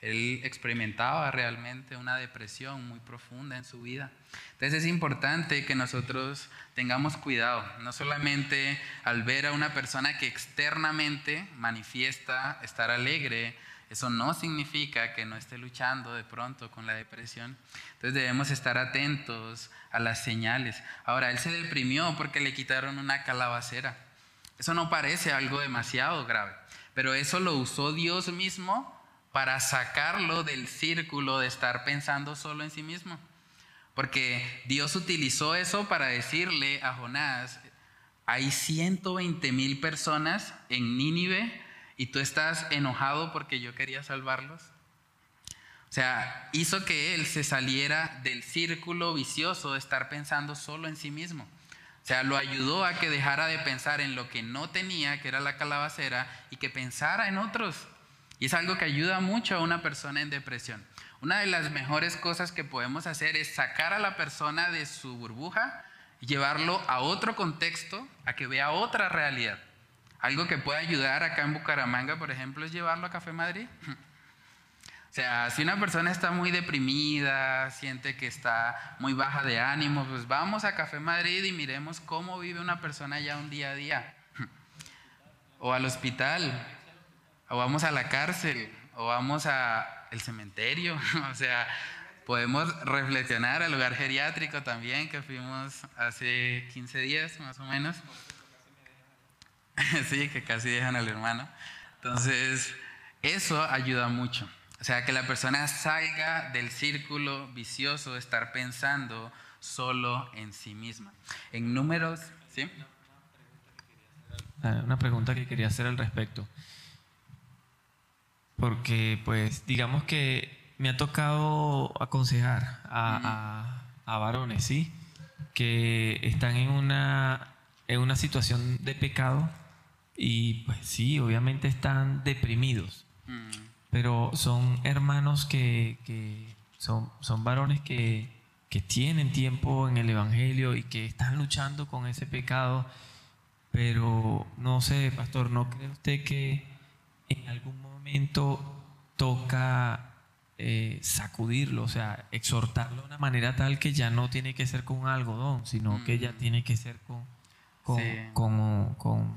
S1: él experimentaba realmente una depresión muy profunda en su vida. Entonces es importante que nosotros tengamos cuidado, no solamente al ver a una persona que externamente manifiesta estar alegre, eso no significa que no esté luchando de pronto con la depresión. Entonces debemos estar atentos a las señales. Ahora, él se deprimió porque le quitaron una calabacera. Eso no parece algo demasiado grave, pero eso lo usó Dios mismo para sacarlo del círculo de estar pensando solo en sí mismo. Porque Dios utilizó eso para decirle a Jonás, hay 120 mil personas en Nínive y tú estás enojado porque yo quería salvarlos. O sea, hizo que él se saliera del círculo vicioso de estar pensando solo en sí mismo. O sea, lo ayudó a que dejara de pensar en lo que no tenía, que era la calabacera, y que pensara en otros. Y es algo que ayuda mucho a una persona en depresión. Una de las mejores cosas que podemos hacer es sacar a la persona de su burbuja y llevarlo a otro contexto, a que vea otra realidad. Algo que puede ayudar acá en Bucaramanga, por ejemplo, es llevarlo a Café Madrid. O sea, si una persona está muy deprimida, siente que está muy baja de ánimo, pues vamos a Café Madrid y miremos cómo vive una persona ya un día a día. O al hospital, o vamos a la cárcel, o vamos al cementerio. O sea, podemos reflexionar al lugar geriátrico también, que fuimos hace 15 días más o menos. sí, que casi dejan al hermano. Entonces, eso ayuda mucho. O sea, que la persona salga del círculo vicioso de estar pensando solo en sí misma. En números, ¿sí?
S2: Ah, una pregunta que quería hacer al respecto. Porque, pues, digamos que me ha tocado aconsejar a, a, varones, ¿sí? Que están en una, en una situación de pecado y, pues, sí, obviamente están deprimidos. Mm. Pero son hermanos que, que son, son varones que, que tienen tiempo en el Evangelio y que están luchando con ese pecado. Pero no sé, pastor, ¿no cree usted que en algún momento toca eh, sacudirlo, o sea, exhortarlo de una manera tal que ya no tiene que ser con algodón, sino que ya mm. tiene que ser con, con, con,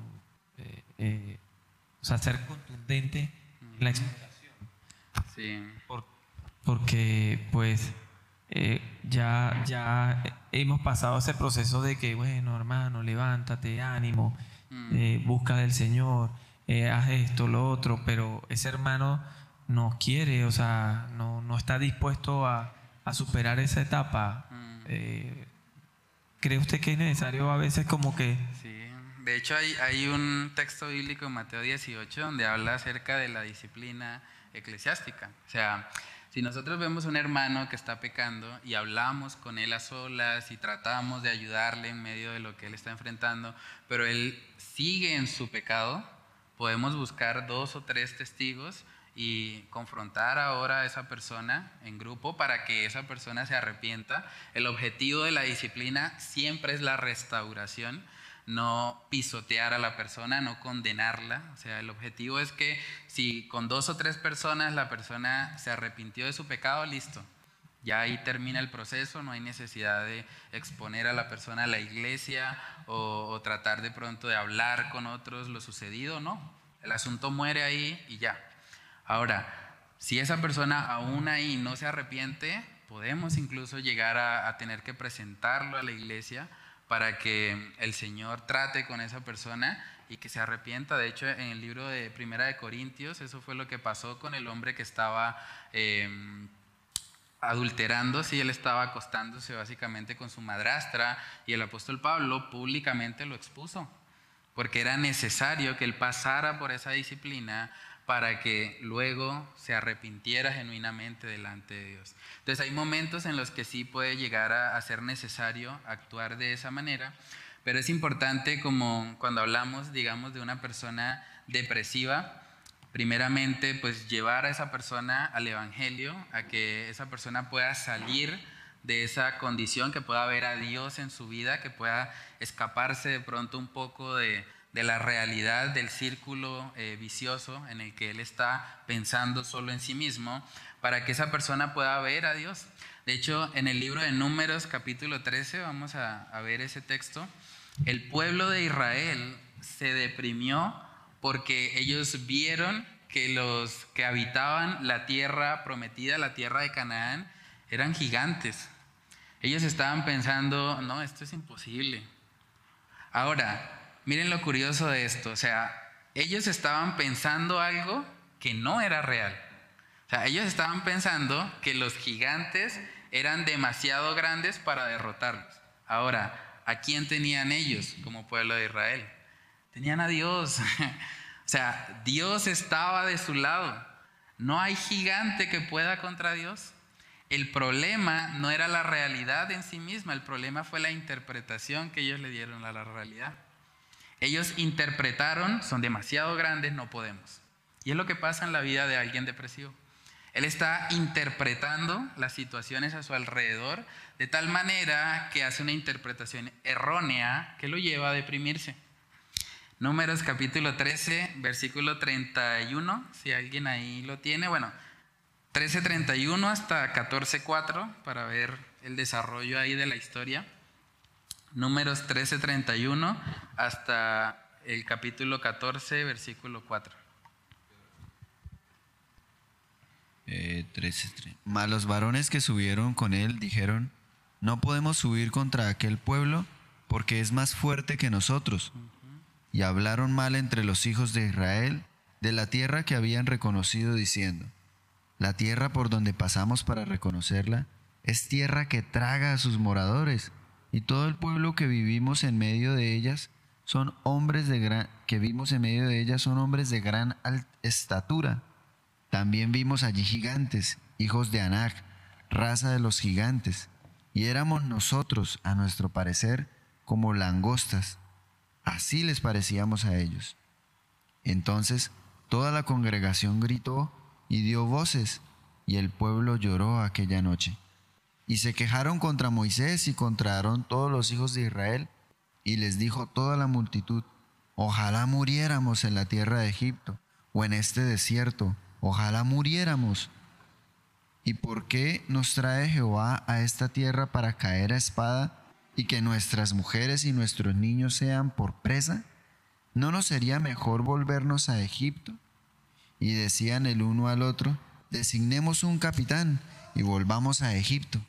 S2: eh, eh, o sea, ser contundente en la exhortación.
S1: Sí.
S2: porque, pues, ya, ya hemos pasado ese proceso de que, bueno, hermano, levántate, ánimo, mm. busca del Señor, haz esto, lo otro, pero ese hermano no quiere, o sea, no, no está dispuesto a, a, superar esa etapa. Mm. Eh, ¿Cree usted que es necesario a veces como que...
S1: Sí, de hecho hay, hay un texto bíblico en Mateo 18 donde habla acerca de la disciplina eclesiástica. O sea, si nosotros vemos un hermano que está pecando y hablamos con él a solas y tratamos de ayudarle en medio de lo que él está enfrentando, pero él sigue en su pecado, podemos buscar dos o tres testigos y confrontar ahora a esa persona en grupo para que esa persona se arrepienta. El objetivo de la disciplina siempre es la restauración, no pisotear a la persona, no condenarla. O sea, el objetivo es que si con dos o tres personas la persona se arrepintió de su pecado, listo. Ya ahí termina el proceso, no hay necesidad de exponer a la persona a la iglesia o, tratar de pronto de hablar con otros lo sucedido, no. El asunto muere ahí y ya. Ahora, si esa persona aún ahí no se arrepiente, podemos incluso llegar a, tener que presentarlo a la iglesia para que el Señor trate con esa persona y que se arrepienta. De hecho, en el libro de Primera de Corintios, eso fue lo que pasó con el hombre que estaba em, adulterando, si él estaba acostándose básicamente con su madrastra y el apóstol Pablo públicamente lo expuso, porque era necesario que él pasara por esa disciplina para que luego se arrepintiera genuinamente delante de Dios. Entonces hay momentos en los que sí puede llegar a, ser necesario actuar de esa manera, pero es importante como cuando hablamos, digamos, de una persona depresiva, primeramente pues llevar a esa persona al Evangelio, a que esa persona pueda salir de esa condición, que pueda ver a Dios en su vida, que pueda escaparse de pronto un poco de, de la realidad del círculo eh, vicioso en el que él está pensando solo en sí mismo, para que esa persona pueda ver a Dios. De hecho, en el libro de Números capítulo 13, vamos a, a ver ese texto, el pueblo de Israel se deprimió porque ellos vieron que los que habitaban la tierra prometida, la tierra de Canaán, eran gigantes. Ellos estaban pensando, no, esto es imposible. Ahora, miren lo curioso de esto, o sea, ellos estaban pensando algo que no era real. O sea, ellos estaban pensando que los gigantes eran demasiado grandes para derrotarlos. Ahora, ¿a quién tenían ellos como pueblo de Israel? Tenían a Dios. o sea, Dios estaba de su lado. No hay gigante que pueda contra Dios. El problema no era la realidad en sí misma, el problema fue la interpretación que ellos le dieron a la realidad. Ellos interpretaron, son demasiado grandes, no podemos. Y es lo que pasa en la vida de alguien depresivo. Él está interpretando las situaciones a su alrededor de tal manera que hace una interpretación errónea que lo lleva a deprimirse. Números capítulo 13, versículo 31, si alguien ahí lo tiene, bueno, 13.31 hasta 14.4 para ver el desarrollo ahí de la historia. Números 13.31 hasta el capítulo 14, versículo 4.
S10: Eh, 13, Mas los varones que subieron con él dijeron, no podemos subir contra aquel pueblo porque es más fuerte que nosotros. Y hablaron mal entre los hijos de Israel de la tierra que habían reconocido diciendo, la tierra por donde pasamos para reconocerla es tierra que traga a sus moradores, y todo el pueblo que vivimos en medio de ellas son hombres de gran que vimos en medio de ellas son hombres de gran estatura. También vimos allí gigantes, hijos de Anak, raza de los gigantes, y éramos nosotros, a nuestro parecer, como langostas. Así les parecíamos a ellos. Entonces toda la congregación gritó y dio voces, y el pueblo lloró aquella noche. Y se quejaron contra Moisés y contra Aarón todos los hijos de Israel, y les dijo toda la multitud, ojalá muriéramos en la tierra de Egipto, o en este desierto, ojalá muriéramos. ¿Y por qué nos trae Jehová a esta tierra para caer a espada y que nuestras mujeres y nuestros niños sean por presa? ¿No nos sería mejor volvernos a Egipto? Y decían el uno al otro, designemos un capitán y volvamos a Egipto.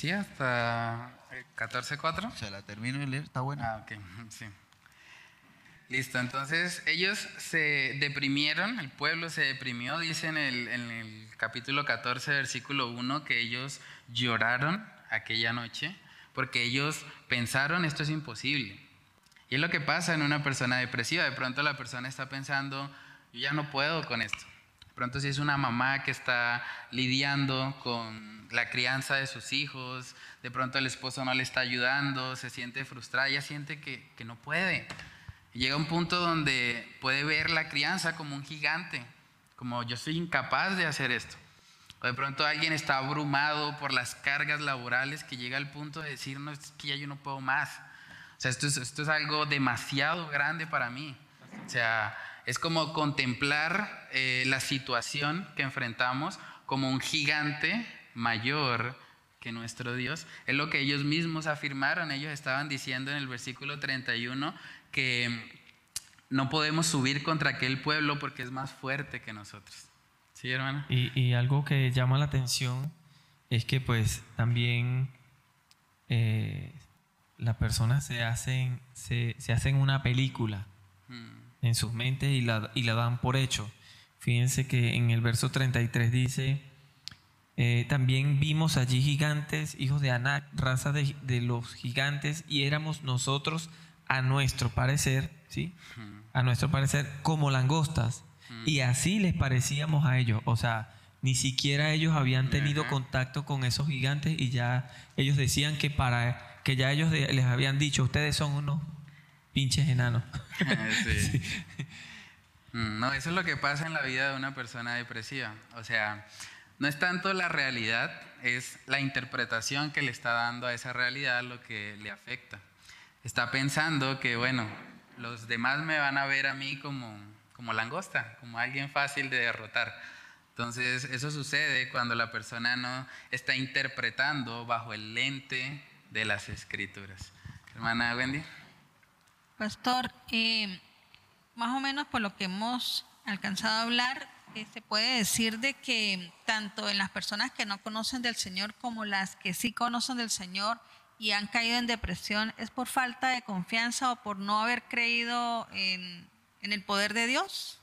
S1: Sí, hasta 14.4.
S10: Se la termino de leer, está buena.
S1: Ah, ok, sí. Listo, entonces ellos se deprimieron, el pueblo se deprimió, dice en el, en el capítulo 14, versículo 1, que ellos lloraron aquella noche porque ellos pensaron esto es imposible. Y es lo que pasa en una persona depresiva. De pronto la persona está pensando, yo ya no puedo con esto. De pronto si es una mamá que está lidiando con la crianza de sus hijos, de pronto el esposo no le está ayudando, se siente frustrada, ella siente que, que no puede. Y llega un punto donde puede ver la crianza como un gigante, como yo soy incapaz de hacer esto. O de pronto alguien está abrumado por las cargas laborales que llega al punto de decir, no, es que ya yo no puedo más. O sea, esto es, esto es algo demasiado grande para mí. O sea, es como contemplar eh, la situación que enfrentamos como un gigante mayor que nuestro Dios. Es lo que ellos mismos afirmaron. Ellos estaban diciendo en el versículo 31 que no podemos subir contra aquel pueblo porque es más fuerte que nosotros. ¿Sí, hermano?
S2: Y, y algo que llama la atención es que pues también eh, las personas se hacen, se, se hacen una película
S1: Mm.
S2: en sus mentes y la, y la dan por hecho. Fíjense que en el verso 33 dice, eh, también vimos allí gigantes, hijos de Anak, raza de, de los gigantes, y éramos nosotros, a nuestro parecer, ¿sí? A nuestro parecer, como langostas. Y así les parecíamos a ellos. O sea, ni siquiera ellos habían tenido contacto con esos gigantes y ya ellos decían que para que ya ellos les habían dicho, ustedes son unos pinches enanos.
S1: Sí. Mm, No, eso es lo que pasa en la vida de una persona depresiva. O sea, no es tanto la realidad, es la interpretación que le está dando a esa realidad lo que le afecta. Está pensando que, bueno, los demás me van a ver a mí como, como langosta, como alguien fácil de derrotar. Entonces, eso sucede cuando la persona no está interpretando bajo el lente de las escrituras. Hermana Wendy.
S5: Pastor, eh, más o menos por lo que hemos alcanzado a hablar, eh, se puede decir de que tanto en las personas que no conocen del Señor como las que sí conocen del Señor, y han caído en depresión, ¿es por falta de confianza o por no haber creído en, en el poder de Dios?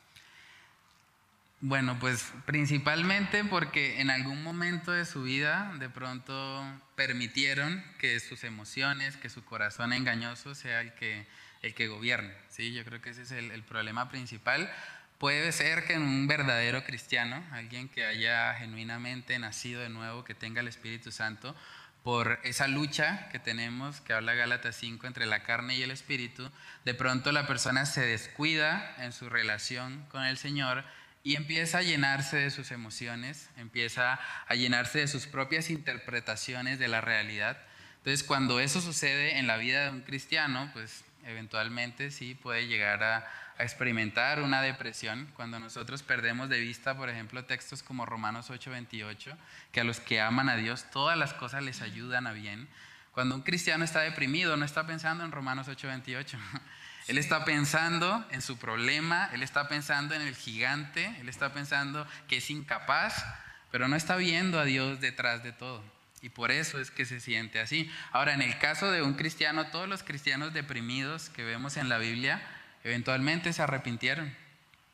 S1: Bueno, pues principalmente porque en algún momento de su vida de pronto permitieron que sus emociones, que su corazón engañoso sea el que, el que gobierne. ¿sí? Yo creo que ese es el, el problema principal. Puede ser que en un verdadero cristiano, alguien que haya genuinamente nacido de nuevo, que tenga el Espíritu Santo, por esa lucha que tenemos, que habla Gálatas 5, entre la carne y el Espíritu, de pronto la persona se descuida en su relación con el Señor y empieza a llenarse de sus emociones, empieza a llenarse de sus propias interpretaciones de la realidad. Entonces, cuando eso sucede en la vida de un cristiano, pues eventualmente sí puede llegar a, a experimentar una depresión. Cuando nosotros perdemos de vista, por ejemplo, textos como Romanos 8:28, que a los que aman a Dios todas las cosas les ayudan a bien. Cuando un cristiano está deprimido, no está pensando en Romanos 8:28. Él está pensando en su problema, él está pensando en el gigante, él está pensando que es incapaz, pero no está viendo a Dios detrás de todo. Y por eso es que se siente así. Ahora, en el caso de un cristiano, todos los cristianos deprimidos que vemos en la Biblia, eventualmente se arrepintieron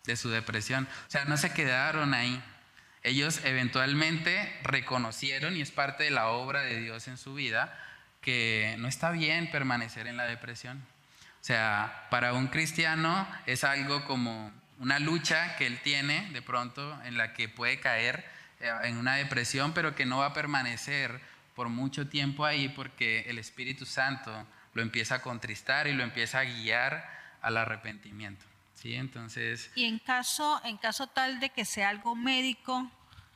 S1: de su depresión. O sea, no se quedaron ahí. Ellos eventualmente reconocieron, y es parte de la obra de Dios en su vida, que no está bien permanecer en la depresión. O sea, para un cristiano es algo como una lucha que él tiene de pronto en la que puede caer eh, en una depresión, pero que no va a permanecer por mucho tiempo ahí porque el Espíritu Santo lo empieza a contristar y lo empieza a guiar al arrepentimiento. ¿sí? Entonces,
S5: Y en caso, en caso tal de que sea algo médico,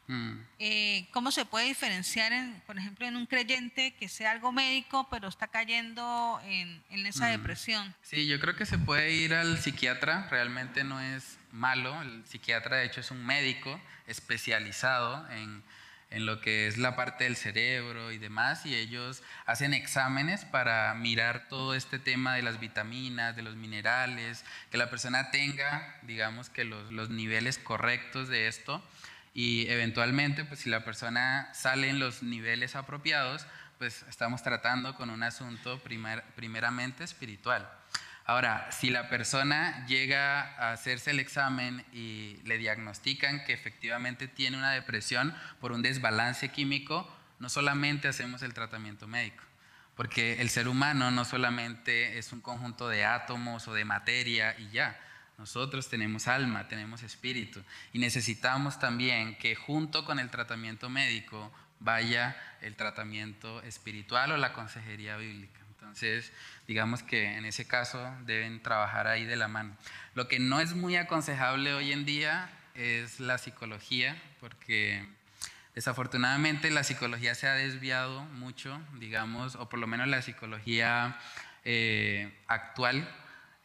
S1: mm,
S5: eh, ¿cómo se puede diferenciar, en, por ejemplo, en un creyente que sea algo médico, pero está cayendo en, en esa
S1: Mm.
S5: depresión?
S1: Sí, yo creo que se puede ir al psiquiatra, realmente no es malo. El psiquiatra, de hecho, es un médico especializado en, en lo que es la parte del cerebro y demás, y ellos hacen exámenes para mirar todo este tema de las vitaminas, de los minerales, que la persona tenga, digamos, que los, los niveles correctos de esto, y eventualmente, pues si la persona sale en los niveles apropiados, pues estamos tratando con un asunto primer- primeramente espiritual. Ahora, si la persona llega a hacerse el examen y le diagnostican que efectivamente tiene una depresión por un desbalance químico, no solamente hacemos el tratamiento médico, porque el ser humano no solamente es un conjunto de átomos o de materia y ya. Nosotros tenemos alma, tenemos espíritu y necesitamos también que junto con el tratamiento médico vaya el tratamiento espiritual o la consejería bíblica. Entonces, digamos que en ese caso deben trabajar ahí de la mano. Lo que no es muy aconsejable hoy en día es la psicología, porque desafortunadamente la psicología se ha desviado mucho, digamos, o por lo menos la psicología eh, actual,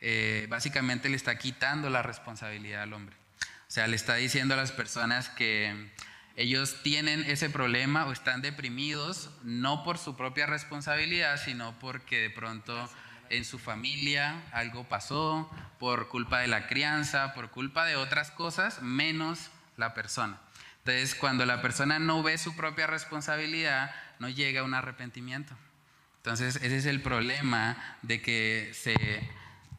S1: eh, básicamente le está quitando la responsabilidad al hombre. O sea, le está diciendo a las personas que ellos tienen ese problema o están deprimidos no por su propia responsabilidad, sino porque de pronto en su familia algo pasó, por culpa de la crianza, por culpa de otras cosas, menos la persona. Entonces, cuando la persona no ve su propia responsabilidad, no llega a un arrepentimiento. Entonces, ese es el problema de que se,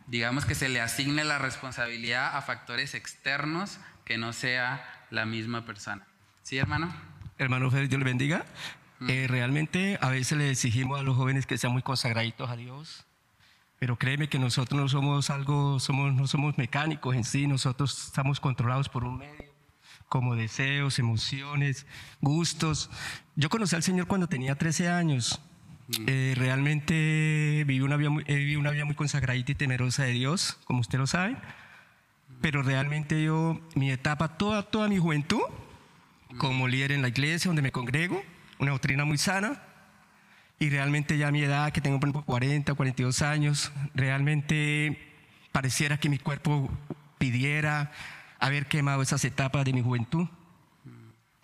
S1: digamos que se le asigne la responsabilidad a factores externos que no sea la misma persona. ¿Sí, hermano?
S12: Hermano Félix, Dios le bendiga. Eh, realmente a veces le exigimos a los jóvenes que sean muy consagraditos a Dios, pero créeme que nosotros no somos algo, somos, no somos mecánicos en sí, nosotros estamos controlados por un medio, como deseos, emociones, gustos. Yo conocí al Señor cuando tenía 13 años. Eh, realmente viví una, vida muy, he vivido una vida muy consagradita y temerosa de Dios, como usted lo sabe, pero realmente yo, mi etapa, toda, toda mi juventud, como líder en la iglesia donde me congrego, una doctrina muy sana. Y realmente ya a mi edad, que tengo por ejemplo 40, 42 años, realmente pareciera que mi cuerpo pidiera haber quemado esas etapas de mi juventud.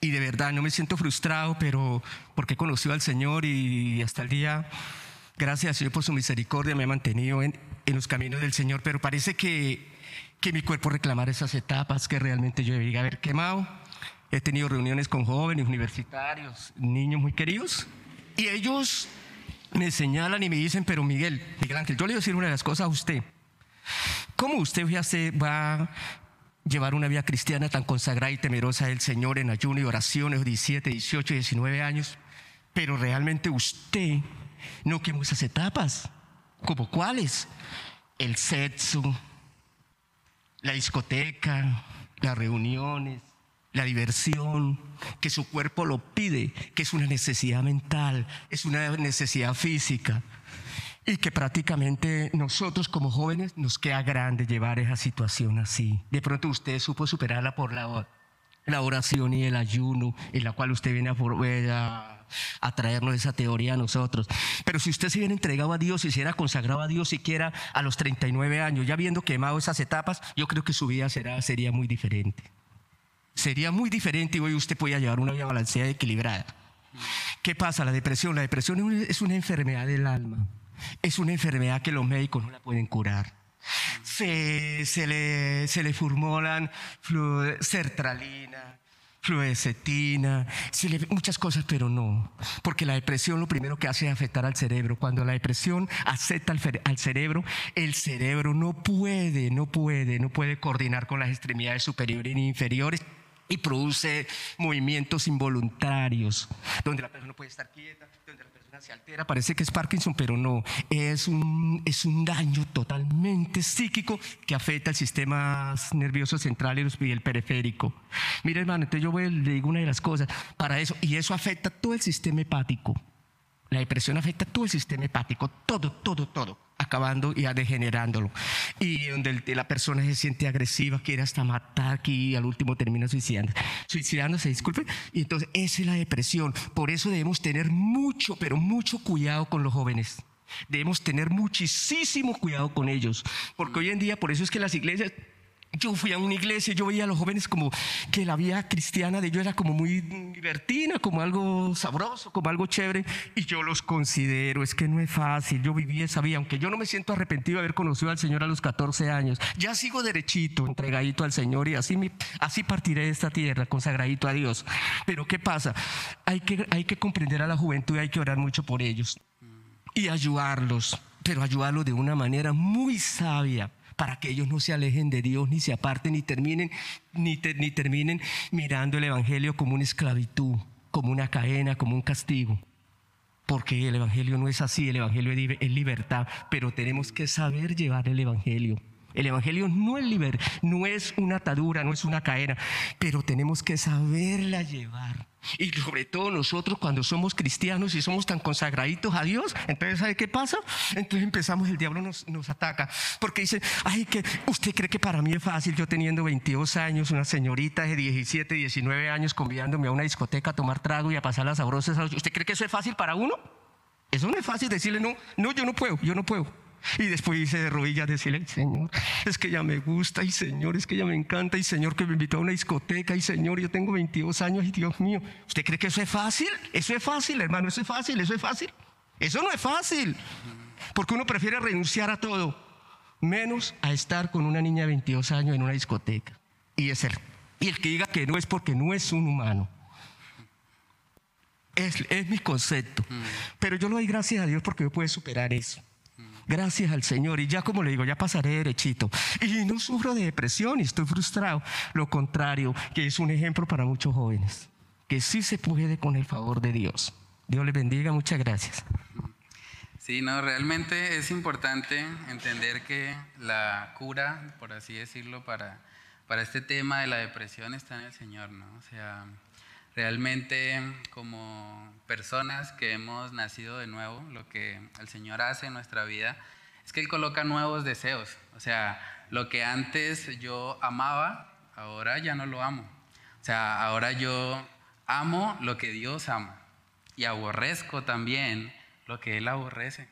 S12: Y de verdad no me siento frustrado, pero porque he conocido al Señor y hasta el día, gracias al Señor por su misericordia, me ha mantenido en, en los caminos del Señor. Pero parece que, que mi cuerpo reclamara esas etapas que realmente yo debía haber quemado. He tenido reuniones con jóvenes, universitarios, niños muy queridos, y ellos me señalan y me dicen, pero Miguel, Miguel Ángel, yo le voy a decir una de las cosas a usted. ¿Cómo usted va a, hacer- va a llevar una vida cristiana tan consagrada y temerosa del Señor en ayuno y oraciones, 17, 18, 19 años? Pero realmente usted no quemó esas etapas. ¿Como cuáles? El sexo, la discoteca, las reuniones, la diversión, que su cuerpo lo pide, que es una necesidad mental, es una necesidad física. Y que prácticamente nosotros como jóvenes nos queda grande llevar esa situación así. De pronto usted supo superarla por la, oración y el ayuno, en la cual usted viene a, eh, a, a traernos esa teoría a nosotros. Pero si usted se hubiera entregado a Dios y se hubiera consagrado a Dios siquiera a los 39 años, ya habiendo quemado esas etapas, yo creo que su vida sería muy diferente. Sería muy diferente y hoy usted podía llevar una vida balanceada y equilibrada. ¿Qué pasa? La depresión. La depresión es una- enfermedad del alma. Es una enfermedad que los médicos no la pueden curar. Se, se le, se le formulan sertralina, fluoxetina, se le- muchas cosas, pero no. Porque la depresión lo primero que hace es afectar al cerebro. Cuando la depresión afecta al, al cerebro, el cerebro no puede, no puede, no puede coordinar con las extremidades superiores ni inferiores y produce movimientos involuntarios, donde la persona puede estar quieta, donde la persona se altera, parece que es Parkinson, pero no, es un, es un daño totalmente psíquico que afecta al sistema nervioso central y el periférico. Mira hermano, entonces yo voy- le digo una de las cosas, para eso, y eso afecta todo el sistema hepático. La depresión afecta todo el sistema hepático, todo, todo, todo, acabando y degenerándolo. Y donde la persona se siente agresiva, quiere hasta matar, y al último termina suicidando, suicidándose, disculpe. Y entonces esa es la depresión. Por eso debemos tener mucho, pero mucho cuidado con los jóvenes. Debemos tener muchísimo cuidado con ellos. Porque hoy en día, por eso es que las iglesias yo fui a una iglesia, yo veía a los jóvenes como que la vida cristiana de ellos era como muy divertida, como algo sabroso, como algo chévere, y yo los considero, es que no es fácil, yo viví esa vida, aunque yo no me siento arrepentido de haber conocido al Señor a los 14 años, ya sigo derechito, entregadito al Señor, y así, me- así partiré de esta tierra, consagradito a Dios. Pero ¿qué pasa? Hay que, hay que comprender a la juventud y hay que orar mucho por ellos y ayudarlos, pero ayudarlos de una manera muy sabia para que ellos no se alejen de Dios, ni se aparten, ni terminen, ni, te- ni terminen mirando el Evangelio como una esclavitud, como una cadena, como un castigo. Porque el Evangelio no es así, el Evangelio es libertad, pero tenemos que saber llevar el Evangelio. El Evangelio no es, liber, no es una atadura, no es una cadena, pero tenemos que saberla llevar. Y sobre todo nosotros cuando somos cristianos y somos tan consagraditos a Dios, entonces ¿sabe qué pasa? Entonces empezamos, el diablo nos, nos ataca, porque dice, ay, que usted cree que para mí es fácil, yo teniendo 22 años, una señorita de 17, 19 años convidándome a una discoteca a tomar trago y a pasar las sabrosas, ¿usted cree que eso es fácil para uno? Eso no es fácil decirle, no, no, yo no puedo, yo no puedo. Y después dice de rodillas decirle, Señor, es que ella me gusta, y Señor, es que ella me encanta, y Señor, que me invitó a una discoteca, y Señor, yo tengo 22 años, y Dios mío, ¿usted cree que eso es fácil? Eso es fácil, hermano, eso es fácil, eso es fácil. Eso no es fácil, porque uno prefiere renunciar a todo, menos a estar con una niña de 22 años en una discoteca. Y es el, y el que diga que no es porque no es un humano. Es, es mi concepto. Pero yo le doy gracias a Dios porque yo puedo superar eso. Gracias al Señor. Y ya como le digo, ya pasaré derechito. Y no sufro de depresión y estoy frustrado. Lo contrario, que es un ejemplo para muchos jóvenes. Que sí se puede con el favor de Dios. Dios les bendiga. Muchas gracias.
S1: Sí, no, realmente es importante entender que la cura, por así decirlo, para, para este tema de la depresión está en el Señor, ¿no? O sea, realmente como personas que hemos nacido de nuevo, lo que el Señor hace en nuestra vida es que Él coloca nuevos deseos. O sea, lo que antes yo amaba, ahora ya no lo amo. O sea, ahora yo amo lo que Dios ama y aborrezco también lo que Él aborrece.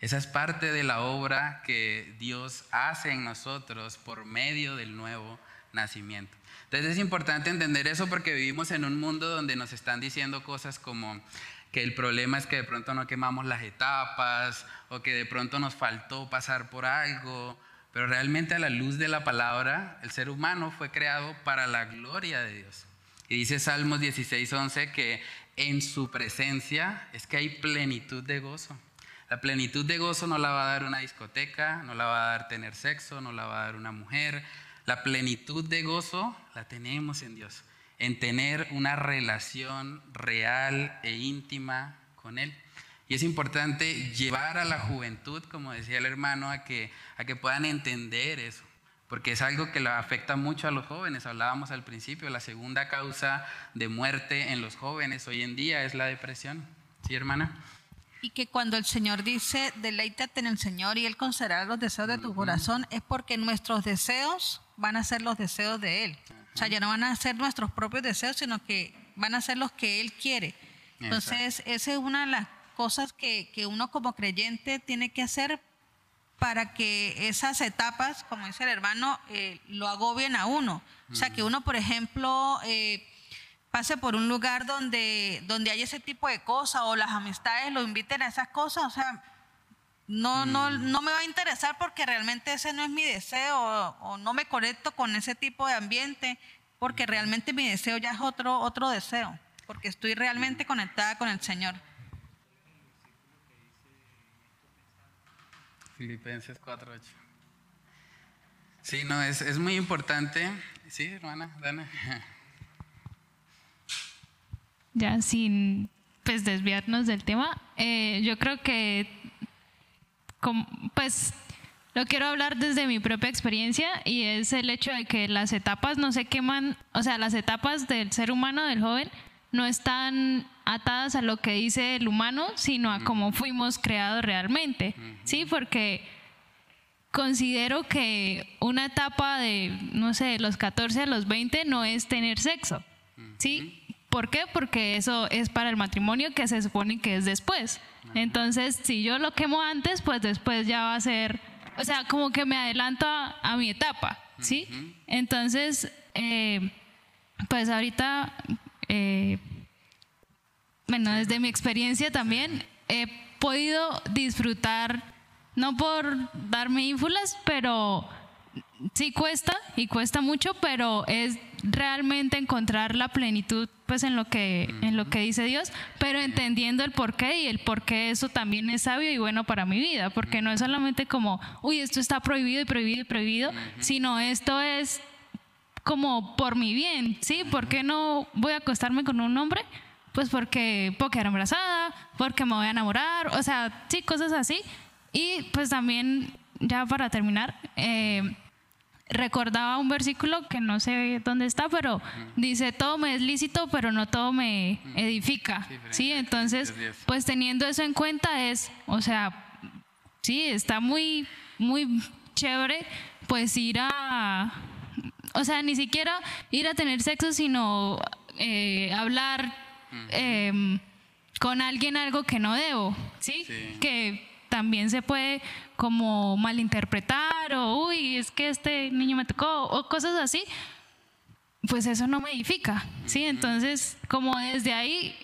S1: Esa es parte de la obra que Dios hace en nosotros por medio del nuevo nacimiento. Entonces es importante entender eso porque vivimos en un mundo donde nos están diciendo cosas como que el problema es que de pronto no quemamos las etapas o que de pronto nos faltó pasar por algo, pero realmente a la luz de la palabra el ser humano fue creado para la gloria de Dios. Y dice Salmos 16:11 que en su presencia es que hay plenitud de gozo. La plenitud de gozo no la va a dar una discoteca, no la va a dar tener sexo, no la va a dar una mujer. La plenitud de gozo la tenemos en Dios, en tener una relación real e íntima con Él. Y es importante llevar a la juventud, como decía el hermano, a que, a que puedan entender eso, porque es algo que le afecta mucho a los jóvenes. Hablábamos al principio, la segunda causa de muerte en los jóvenes hoy en día es la depresión. ¿Sí, hermana?
S5: Y que cuando el Señor dice, deleítate en el Señor y Él concederá los deseos de tu corazón, es porque nuestros deseos van a ser los deseos de Él. O sea, ya no van a ser nuestros propios deseos, sino que van a ser los que Él quiere. Entonces, esa es una de las cosas que, que uno como creyente tiene que hacer para que esas etapas, como dice el hermano, eh, lo agobien a uno. O sea, que uno, por ejemplo, eh, pase por un lugar donde, donde hay ese tipo de cosas o las amistades lo inviten a esas cosas, o sea, no, no, mm. no me va a interesar porque realmente ese no es mi deseo o, no me conecto con ese tipo de ambiente porque realmente mi deseo ya es otro, otro deseo, porque estoy realmente conectada con el Señor.
S1: Filipenses 4.8. Sí, no, es, es muy importante. Sí, hermana, Dana.
S7: ya sin pues desviarnos del tema, eh, yo creo que pues lo quiero hablar desde mi propia experiencia y es el hecho de que las etapas no se queman, o sea, las etapas del ser humano, del joven, no están atadas a lo que dice el humano, sino a cómo fuimos creados realmente, ¿sí? Porque considero que una etapa de, no sé, de los 14 a los 20 no es tener sexo, ¿sí? ¿Por qué? Porque eso es para el matrimonio que se supone que es después. Entonces, si yo lo quemo antes, pues después ya va a ser, o sea, como que me adelanto a, mi etapa, ¿sí? Entonces, eh, pues ahorita, eh, bueno, desde mi experiencia también he podido disfrutar, no por darme ínfulas, pero sí cuesta y cuesta mucho, pero es realmente encontrar la plenitud pues en lo que en lo que dice Dios, pero entendiendo el porqué y el porqué eso también es sabio y bueno para mi vida, porque no es solamente como, uy, esto está prohibido y prohibido y prohibido, sino esto es como por mi bien, ¿sí? ¿Por qué no voy a acostarme con un hombre? Pues porque puedo quedar embarazada, porque me voy a enamorar, o sea, sí, cosas así. Y pues también, ya para terminar, eh, recordaba un versículo que no sé dónde está, pero dice, todo me es lícito, pero no todo me edifica. Sí, entonces, pues teniendo eso en cuenta es, o sea, sí, está muy, muy chévere, pues ir a, o sea, ni siquiera ir a tener sexo, sino eh, hablar em, con alguien algo que no debo, ¿sí? Que también se puede como malinterpretar o, uy, es que este niño me tocó o cosas así, pues eso no me edifica, ¿sí? Entonces, como desde ahí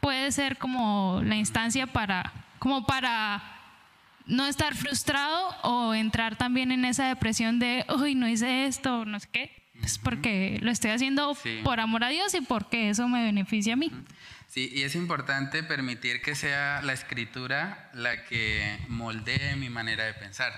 S7: puede ser como la instancia para, como para no estar frustrado o entrar también en esa depresión de, uy, no hice esto, no sé qué, es porque lo estoy haciendo por amor a Dios y porque eso me beneficia a mí.
S1: Sí, y es importante permitir que sea la escritura la que moldee mi manera de pensar.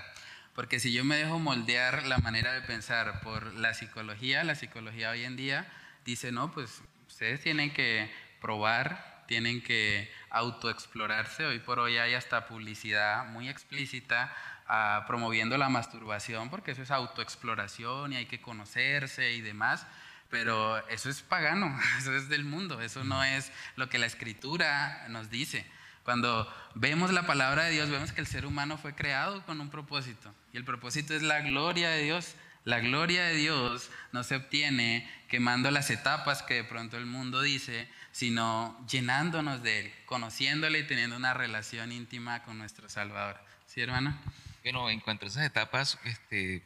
S1: Porque si yo me dejo moldear la manera de pensar por la psicología, la psicología hoy en día dice, no, pues ustedes tienen que probar, tienen que autoexplorarse. Hoy por hoy hay hasta publicidad muy explícita ah, promoviendo la masturbación, porque eso es autoexploración y hay que conocerse y demás. Pero eso es pagano, eso es del mundo, eso no es lo que la escritura nos dice. Cuando vemos la palabra de Dios, vemos que el ser humano fue creado con un propósito. Y el propósito es la gloria de Dios. La gloria de Dios no se obtiene quemando las etapas que de pronto el mundo dice, sino llenándonos de Él, conociéndole y teniendo una relación íntima con nuestro Salvador. ¿Sí, hermano?
S13: Bueno, en cuanto a esas etapas, este,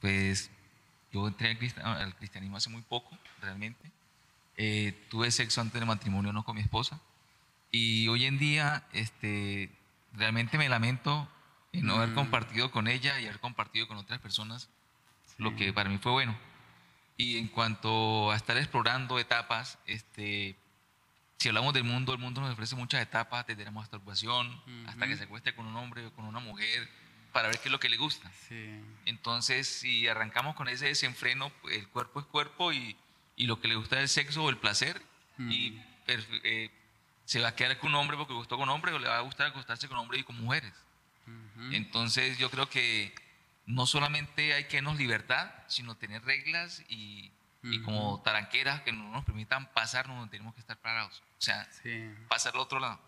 S13: pues yo entré al, cristianismo hace muy poco, realmente. Eh, tuve sexo antes del matrimonio, no con mi esposa. Y hoy en día, este, realmente me lamento en no haber mm. compartido con ella y haber compartido con otras personas lo que para mí fue bueno. Y en cuanto a estar explorando etapas, este, si hablamos del mundo, el mundo nos ofrece muchas etapas, desde la masturbación hasta que se acueste con un hombre o con una mujer, para ver qué es lo que le gusta. Entonces, si arrancamos con ese desenfreno, pues, el cuerpo es cuerpo y, y lo que le gusta es el sexo o el placer, y perf- eh, se va a quedar con un hombre porque gustó con hombre o le va a gustar acostarse con hombres y con mujeres. Entonces, yo creo que no solamente hay que darnos libertad, sino tener reglas y, y como taranqueras que no nos permitan pasar donde tenemos que estar parados. O sea, pasar al otro lado.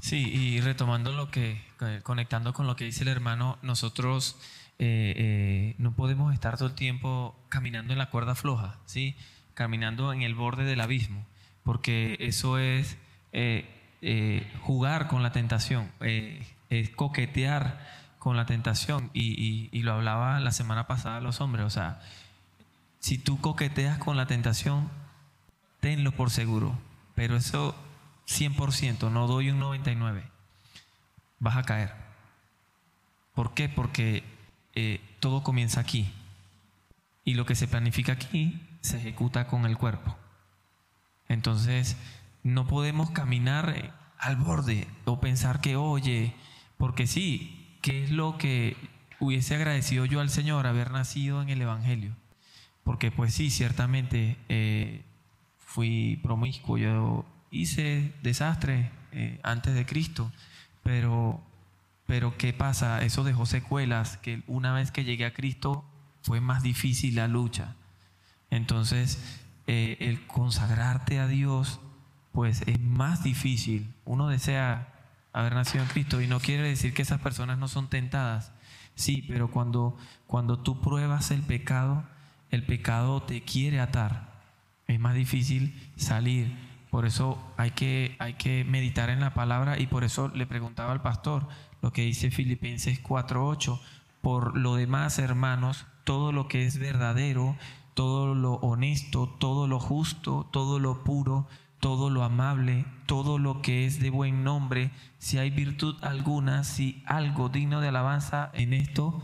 S2: Sí, y retomando lo que, eh, conectando con lo que dice el hermano, nosotros eh, eh, no podemos estar todo el tiempo caminando en la cuerda floja, ¿sí? Caminando en el borde del abismo, porque eso es jugar con la tentación, es coquetear con la tentación, y, y- y lo hablaba la semana pasada los hombres, o sea, si tú coqueteas con la tentación, tenlo por seguro, pero eso 100%, no doy un 99%, vas a caer. ¿Por qué? Porque eh, todo comienza aquí y lo que se planifica aquí se ejecuta con el cuerpo. Entonces, no podemos caminar eh, al borde o pensar que, oye, porque sí, ¿qué es lo que hubiese agradecido yo al Señor haber nacido en el Evangelio? Porque pues sí, ciertamente eh, fui promiscuo, yo hice desastre eh, antes de Cristo, pero, pero ¿qué pasa? Eso dejó secuelas, que una vez que llegué a Cristo fue más difícil la lucha. Entonces, eh, el consagrarte a Dios, pues es más difícil. Uno desea haber nacido en Cristo y no quiere decir que esas personas no son tentadas. Sí, pero cuando, cuando tú pruebas el pecado, el pecado te quiere atar. Es más difícil salir. Por eso hay que, hay que meditar en la palabra y por eso le preguntaba al pastor lo que dice Filipenses 4.8. Por lo demás, hermanos, todo lo que es verdadero, todo lo honesto, todo lo justo, todo lo puro, todo lo amable, todo lo que es de buen nombre, si hay virtud alguna, si algo digno de alabanza en esto,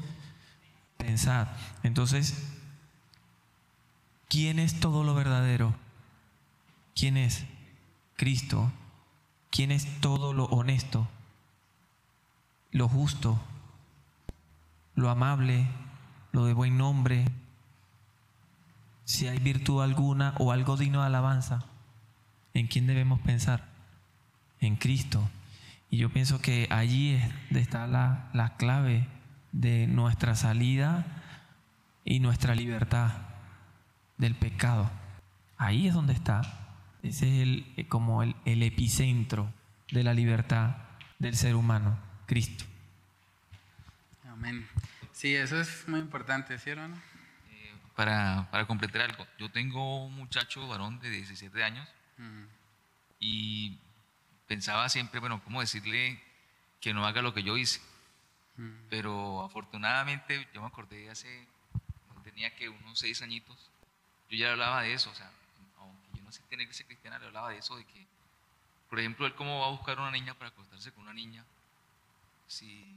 S2: pensad. Entonces, ¿quién es todo lo verdadero? ¿Quién es? Cristo. ¿Quién es todo lo honesto? Lo justo, lo amable, lo de buen nombre, si hay virtud alguna o algo digno de alabanza, ¿en quién debemos pensar? En Cristo. Y yo pienso que allí está la, la clave de nuestra salida y nuestra libertad del pecado. Ahí es donde está. Ese es el, eh, como el, el epicentro de la libertad del ser humano, Cristo.
S1: Amén. Sí, eso es muy importante, ¿sí, hermano?
S13: Para, para completar algo, yo tengo un muchacho varón de 17 años
S1: Mm,
S13: y pensaba siempre, bueno, ¿cómo decirle que no haga lo que yo hice?
S1: mm,
S13: Pero afortunadamente yo me acordé hace, tenía que unos seis añitos, yo ya hablaba de eso, o sea, no sé tener iglesia cristiana, le hablaba de eso, de que, por ejemplo, él cómo va a buscar una niña para acostarse con una niña, si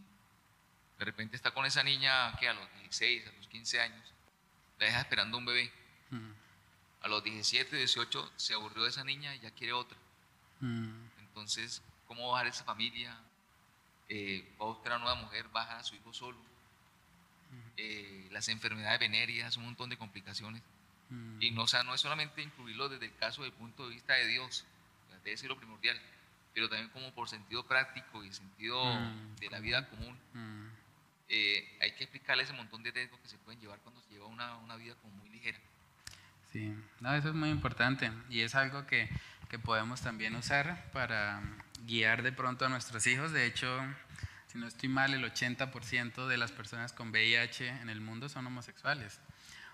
S13: de repente está con esa niña que a los 16, a los 15 años, la deja esperando un bebé,
S1: mm,
S13: a los 17, 18 se aburrió de esa niña y ya quiere otra.
S1: mm,
S13: Entonces, ¿cómo va a dejar esa familia? Eh, va a buscar a una nueva mujer, va a su hijo solo. Eh, las enfermedades venéreas, un montón de complicaciones.
S1: Mm,
S13: Y no, o sea, no es solamente incluirlo desde el caso del punto de vista de Dios, debe ser lo primordial, pero también como por sentido práctico y sentido
S1: Mm.
S13: de la vida común.
S1: mm.
S13: eh, hay que explicarle ese montón de riesgos que se pueden llevar cuando se lleva una, una vida como muy ligera.
S1: Sí, no, eso es muy importante y es algo que, que podemos también usar para guiar de pronto a nuestros hijos. De hecho, si no estoy mal, el 80% de las personas con VIH en el mundo son homosexuales.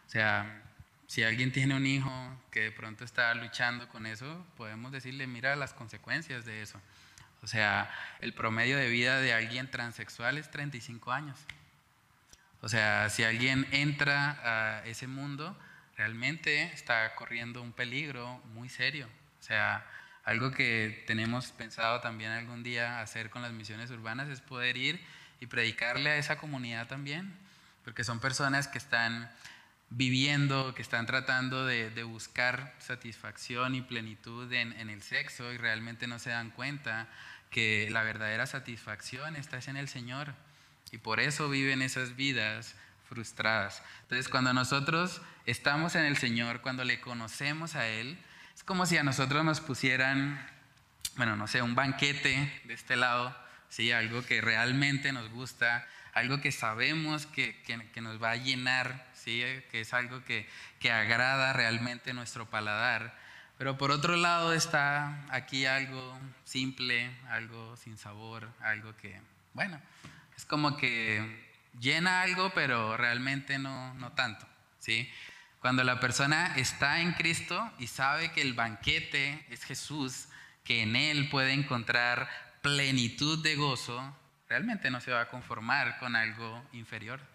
S1: O sea, si alguien tiene un hijo que de pronto está luchando con eso, podemos decirle, mira las consecuencias de eso. O sea, el promedio de vida de alguien transexual es 35 años. O sea, si alguien entra a ese mundo, realmente está corriendo un peligro muy serio. O sea, algo que tenemos pensado también algún día hacer con las misiones urbanas es poder ir y predicarle a esa comunidad también, porque son personas que están viviendo, que están tratando de, de buscar satisfacción y plenitud en, en, el sexo y realmente no se dan cuenta que la verdadera satisfacción está en el Señor. Y por eso viven esas vidas frustradas. Entonces, cuando nosotros estamos en el Señor, cuando le conocemos a Él, es como si a nosotros nos pusieran, bueno, no sé, un banquete de este lado, ¿sí? algo que realmente nos gusta, algo que sabemos que, que, que nos va a llenar, ¿sí? que es algo que, que agrada realmente nuestro paladar. Pero por otro lado está aquí algo simple, algo sin sabor, algo que, bueno, es como que llena algo, pero realmente no, no tanto, ¿sí? Cuando la persona está en Cristo y sabe que el banquete es Jesús, que en Él puede encontrar plenitud de gozo, realmente no se va a conformar con algo inferior.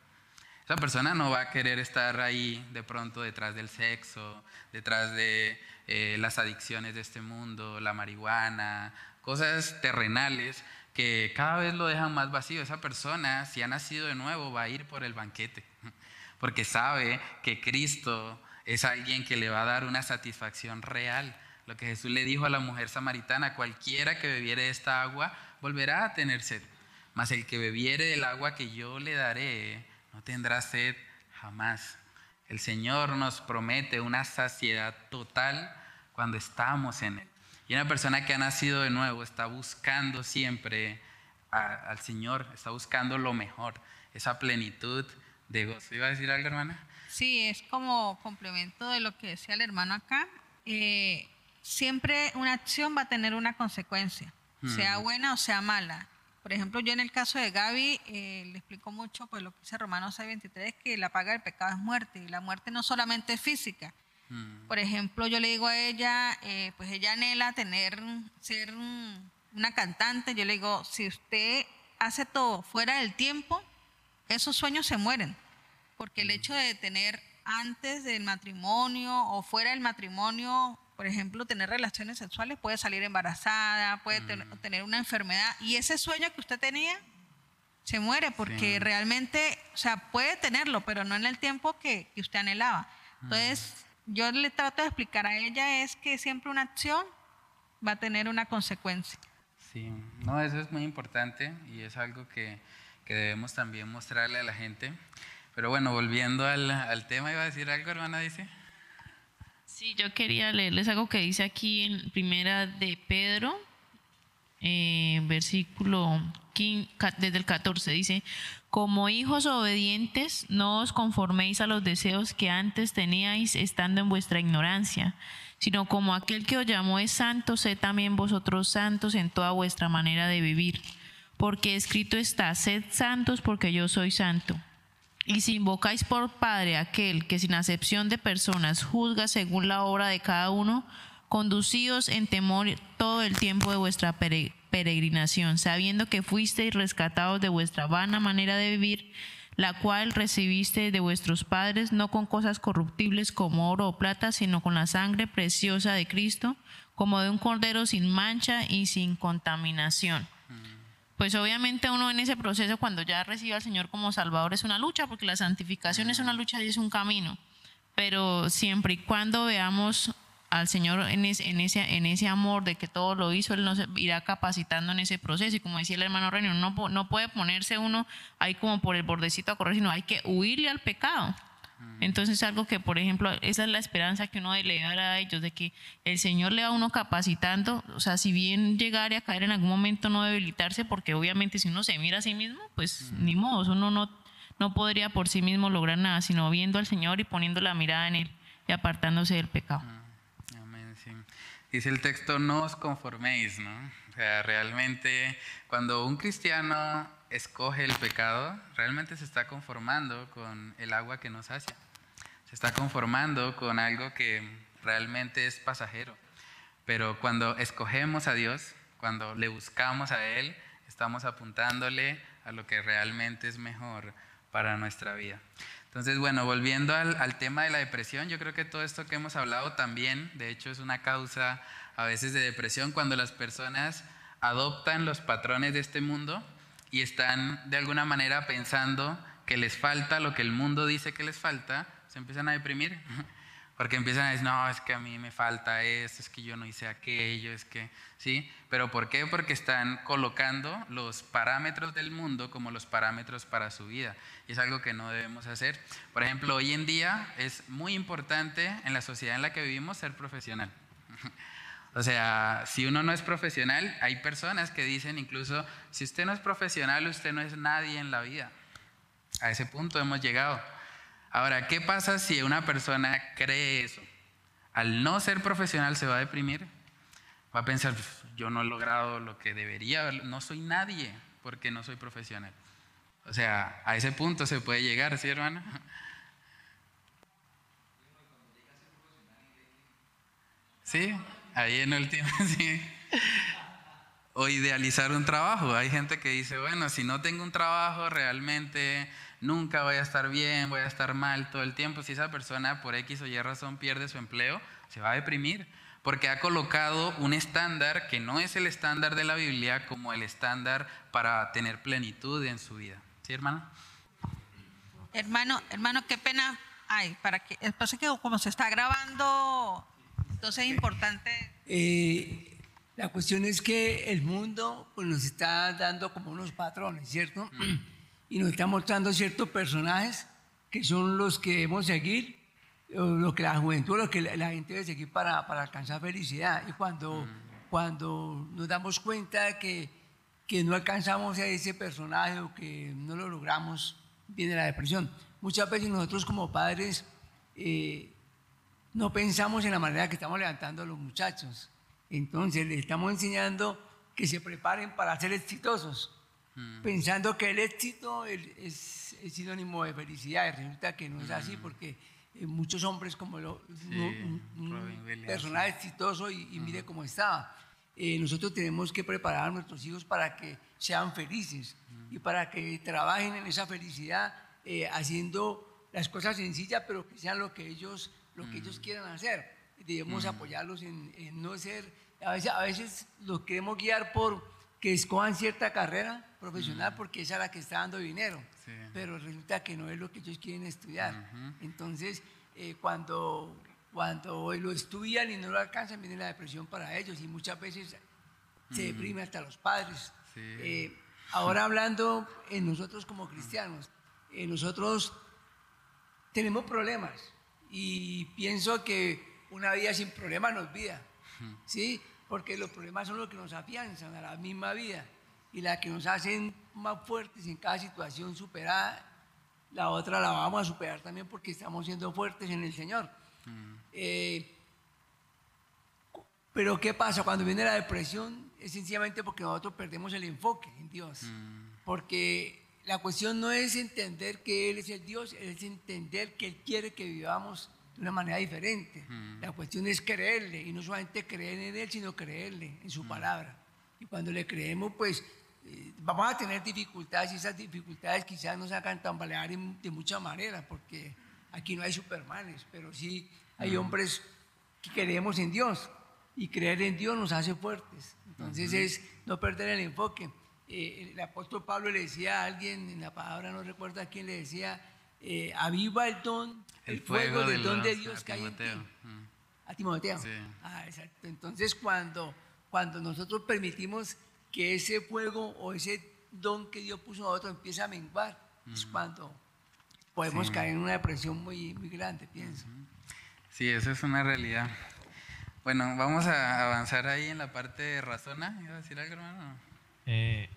S1: Esa persona no va a querer estar ahí de pronto detrás del sexo, detrás de eh, las adicciones de este mundo, la marihuana, cosas terrenales que cada vez lo dejan más vacío. Esa persona, si ha nacido de nuevo, va a ir por el banquete, porque sabe que Cristo es alguien que le va a dar una satisfacción real. Lo que Jesús le dijo a la mujer samaritana, cualquiera que bebiere esta agua volverá a tener sed, mas el que bebiere del agua que yo le daré no tendrá sed jamás. El Señor nos promete una saciedad total cuando estamos en Él. Y una persona que ha nacido de nuevo está buscando siempre al Señor, está buscando lo mejor, esa plenitud de gozo. ¿Iba a decir algo, hermana?
S5: Sí, es como complemento de lo que decía el hermano acá. Eh, siempre una acción va a tener una consecuencia, sea buena o sea mala. Por ejemplo, yo en el caso de Gaby eh, le explico mucho pues, lo que dice Romanos 6:23, que la paga del pecado es muerte, y la muerte no solamente es física, Mm. Por ejemplo, yo le digo a ella, eh, pues ella anhela tener, ser una cantante. Yo le digo, si usted hace todo fuera del tiempo, esos sueños se mueren. Porque el mm. hecho de tener antes del matrimonio o fuera del matrimonio, por ejemplo, tener relaciones sexuales, puede salir embarazada, puede mm. tener una enfermedad. Y ese sueño que usted tenía se muere porque realmente, o sea, puede tenerlo, pero no en el tiempo que, que usted anhelaba. Entonces, yo le trato de explicar a ella es que siempre una acción va a tener una consecuencia.
S1: Sí, no, eso es muy importante y es algo que, que debemos también mostrarle a la gente. Pero bueno, volviendo al, al, tema, iba a decir algo, hermana, dice.
S6: Sí, yo quería leerles algo que dice aquí en primera de Pedro, eh, versículo 15, desde el 14, dice, como hijos obedientes, no os conforméis a los deseos que antes teníais estando en vuestra ignorancia, sino como aquel que os llamó es santo, sed también vosotros santos en toda vuestra manera de vivir. Porque escrito está, sed santos porque yo soy santo. Y si invocáis por Padre aquel que sin acepción de personas juzga según la obra de cada uno, conducíos en temor todo el tiempo de vuestra peregrinación, sabiendo que fuisteis rescatados de vuestra vana manera de vivir, la cual recibiste de vuestros padres, no con cosas corruptibles como oro o plata, sino con la sangre preciosa de Cristo, como de un cordero sin mancha y sin contaminación. Pues obviamente uno en ese proceso, cuando ya recibe al Señor como Salvador, es una lucha, porque la santificación es una lucha y es un camino. Pero siempre y cuando veamos al Señor en ese, en, ese, en ese amor de que todo lo hizo, Él nos irá capacitando en ese proceso. Y como decía el hermano Reino, no, no puede ponerse uno ahí como por el bordecito a correr, sino hay que huirle al pecado. Mm. Entonces algo que, por ejemplo, esa es la esperanza que uno le da a ellos, de que el Señor le va a uno capacitando, o sea, si bien llegar a caer en algún momento no debilitarse, porque obviamente si uno se mira a sí mismo, pues mm. ni modo, uno no, no podría por sí mismo lograr nada, sino viendo al Señor y poniendo la mirada en Él y apartándose del pecado. Mm.
S1: Dice el texto, no os conforméis, ¿no? O sea, realmente cuando un cristiano escoge el pecado, realmente se está conformando con el agua que nos hace. Se está conformando con algo que realmente es pasajero. Pero cuando escogemos a Dios, cuando le buscamos a Él, estamos apuntándole a lo que realmente es mejor para nuestra vida. Entonces, bueno, volviendo al, tema de la depresión, yo creo que todo esto que hemos hablado también, de hecho, es una causa a veces de depresión cuando las personas adoptan los patrones de este mundo y están de alguna manera pensando que les falta lo que el mundo dice que les falta, se empiezan a deprimir. Porque empiezan a decir, no, es que a mí me falta esto, es que yo no hice aquello, es que, ¿sí? ¿Pero por qué? Porque están colocando los parámetros del mundo como los parámetros para su vida. Y es algo que no debemos hacer. Por ejemplo, hoy en día es muy importante en la sociedad en la que vivimos ser profesional. O sea, si uno no es profesional, hay personas que dicen incluso, si usted no es profesional, usted no es nadie en la vida. A ese punto hemos llegado. Ahora, ¿qué pasa si una persona cree eso? Al no ser profesional se va a deprimir. Va a pensar, yo no he logrado lo que debería, no soy nadie porque no soy profesional. O sea, a ese punto se puede llegar, ¿sí, hermano? Sí, ahí en último, sí. O idealizar un trabajo. Hay gente que dice, bueno, si no tengo un trabajo, realmente nunca voy a estar bien, voy a estar mal todo el tiempo. Si esa persona por X o Y razón pierde su empleo, se va a deprimir. Porque ha colocado un estándar que no es el estándar de la Biblia como el estándar para tener plenitud en su vida. ¿Sí, hermano?
S5: Hermano, hermano, qué pena. Ay, para que, pasa que como se está grabando, entonces es importante.
S3: Eh, la cuestión es que el mundo pues, nos está dando como unos patrones, ¿cierto? Y nos está mostrando ciertos personajes que son los que debemos seguir, lo que la juventud, lo que la, la gente debe seguir para, para alcanzar felicidad. Y cuando, cuando nos damos cuenta que, que no alcanzamos a ese personaje o que no lo logramos, viene la depresión. Muchas veces nosotros como padres eh, no pensamos en la manera que estamos levantando a los muchachos. Entonces les estamos enseñando que se preparen para ser exitosos, pensando que el éxito es, es- sinónimo de felicidad y resulta que no es así porque eh, muchos hombres como lo, un- un- un personaje exitoso y, y mire cómo estaba. Eh, nosotros tenemos que preparar a nuestros hijos para que sean felices y para que trabajen en esa felicidad eh, haciendo las cosas sencillas, pero que sean lo que ellos, lo que ellos quieran hacer. Debemos
S1: Mm.
S3: apoyarlos en, en no ser, a veces, a veces los queremos guiar por que escojan cierta carrera profesional porque esa es la que está dando dinero,
S1: Sí.
S3: pero resulta que no es lo que ellos quieren estudiar. Entonces, eh, cuando, cuando lo estudian y no lo alcanzan, viene la depresión para ellos y muchas veces se
S1: Mm.
S3: deprime hasta los padres.
S1: Sí.
S3: Eh, ahora hablando en nosotros como cristianos, eh, nosotros tenemos problemas y pienso que una vida sin problemas no es vida, ¿sí? Porque los problemas son los que nos afianzan a la misma vida y la que nos hacen más fuertes en cada situación superada, la otra la vamos a superar también porque estamos siendo fuertes en el Señor. Eh, pero ¿qué pasa? Cuando viene la depresión es sencillamente porque nosotros perdemos el enfoque en Dios. Porque la cuestión no es entender que Él es el Dios, es entender que Él quiere que vivamos de una manera diferente. La cuestión es creerle y no solamente creer en Él, sino creerle en su palabra. Y cuando le creemos, pues eh, vamos a tener dificultades y esas dificultades quizás nos hagan tambalear en- de muchas maneras, porque aquí no hay supermanes, pero sí hay
S1: Mm.
S3: hombres que creemos en Dios y creer en Dios nos hace fuertes. Entonces
S1: Ujú.
S3: es no perder el enfoque. Eh, el apóstol Pablo le decía a alguien, en la palabra no recuerdo a quién le decía, eh, aviva el don, el, fuego, del don de Dios
S1: a
S3: que hay en ti.
S1: Timoteo.
S3: A Timoteo.
S1: Sí.
S3: Ah, exacto. Entonces, cuando, cuando nosotros permitimos que ese fuego o ese don que Dios puso en nosotros empiece a menguar, es cuando podemos
S1: Sí.
S3: caer en una depresión muy, muy grande, pienso.
S1: Sí, eso es una realidad. Bueno, vamos a avanzar ahí en la parte de razona. ¿Iba a decir algo, hermano?
S2: Eh,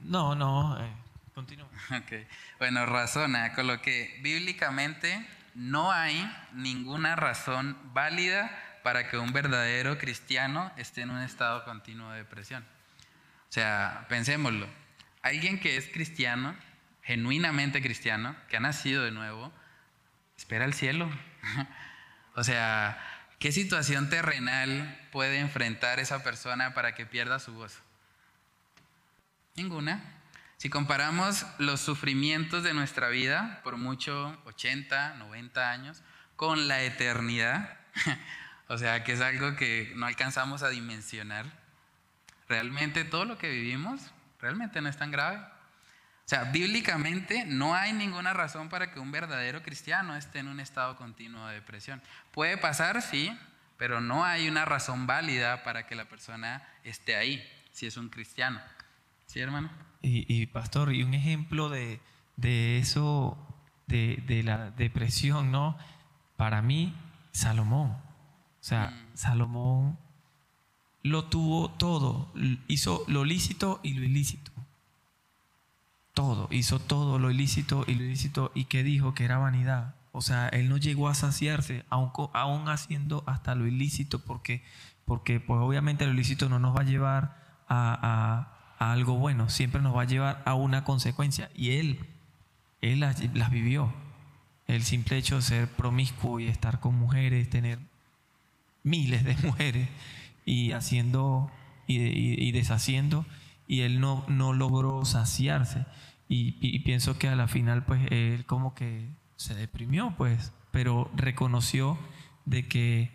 S2: no, no, eh, continúa.
S1: Ok. Bueno, razona, con lo que bíblicamente no hay ninguna razón válida para que un verdadero cristiano esté en un estado continuo de depresión. O sea, pensémoslo. Alguien que es cristiano, genuinamente cristiano, que ha nacido de nuevo, espera el cielo. o sea, ¿qué situación terrenal puede enfrentar esa persona para que pierda su voz? Ninguna. Si comparamos los sufrimientos de nuestra vida, por mucho 80, 90 años, con la eternidad, o sea, que es algo que no alcanzamos a dimensionar, realmente todo lo que vivimos realmente no es tan grave. O sea, bíblicamente no hay ninguna razón para que un verdadero cristiano esté en un estado continuo de depresión. Puede pasar, sí, pero no hay una razón válida para que la persona esté ahí, si es un cristiano. ¿Sí, hermano?
S2: Y, pastor, y un ejemplo de, eso, de, de, la depresión, ¿no? Para mí, Salomón. O sea, mm. Salomón lo tuvo todo, hizo lo lícito y lo ilícito. Todo, hizo todo lo ilícito y lo ilícito y que dijo que era vanidad. O sea, él no llegó a saciarse, aún, haciendo hasta lo ilícito, porque, porque pues obviamente lo ilícito no nos va a llevar a, algo bueno, siempre nos va a llevar a una consecuencia. Y él, él las, vivió. El simple hecho de ser promiscuo y estar con mujeres, tener miles de mujeres y haciendo y, deshaciendo, y él no, no logró saciarse. Y, pienso que a la final, pues, él como que se deprimió, pues, pero reconoció de que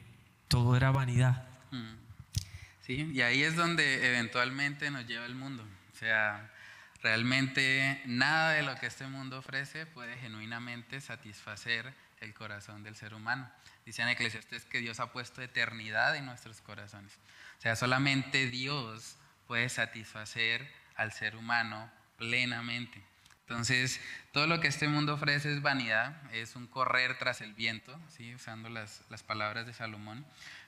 S2: todo era vanidad. Mm.
S1: Sí, y ahí es donde eventualmente nos lleva el mundo. O sea, realmente nada de lo que este mundo ofrece puede genuinamente satisfacer el corazón del ser humano. Dice en Eclesiastes que Dios ha puesto eternidad en nuestros corazones. O sea, solamente Dios puede satisfacer al ser humano plenamente. Entonces, todo lo que este mundo ofrece es vanidad, es un correr tras el viento, ¿sí? usando las, las palabras de Salomón.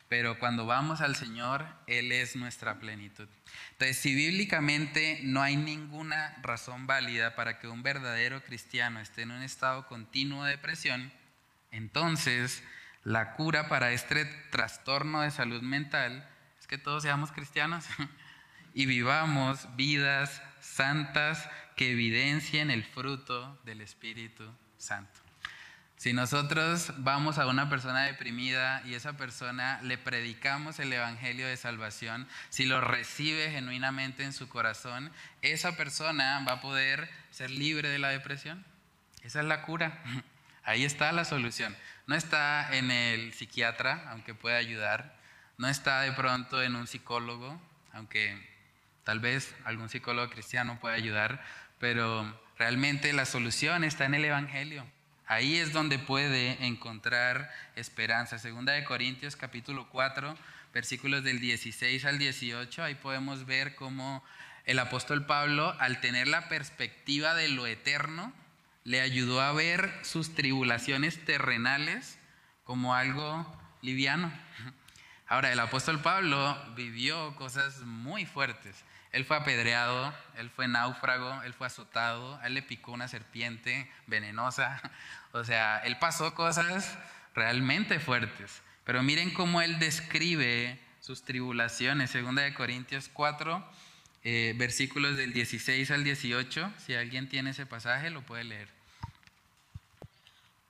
S1: Pero cuando vamos al Señor, Él es nuestra plenitud. Entonces, si bíblicamente no hay ninguna razón válida para que un verdadero cristiano esté en un estado continuo de depresión, entonces la cura para este trastorno de salud mental es que todos seamos cristianos y vivamos vidas santas que evidencien el fruto del Espíritu Santo. Si nosotros vamos a una persona deprimida y esa persona le predicamos el Evangelio de Salvación, si lo recibe genuinamente en su corazón, esa persona va a poder ser libre de la depresión. Esa es la cura. Ahí está la solución. No está en el psiquiatra, aunque pueda ayudar. No está de pronto en un psicólogo, aunque Tal vez algún psicólogo cristiano pueda ayudar, pero realmente la solución está en el Evangelio. Ahí es donde puede encontrar esperanza. Segunda de Corintios capítulo 4, versículos del 16 al 18, ahí podemos ver cómo el apóstol Pablo, al tener la perspectiva de lo eterno, le ayudó a ver sus tribulaciones terrenales como algo liviano. Ahora, el apóstol Pablo vivió cosas muy fuertes. Él fue apedreado, él fue náufrago, él fue azotado, él le picó una serpiente venenosa. O sea, él pasó cosas realmente fuertes. Pero miren cómo él describe sus tribulaciones. Segunda de Corintios 4, eh, versículos del 16 al 18. Si alguien tiene ese pasaje, lo puede leer.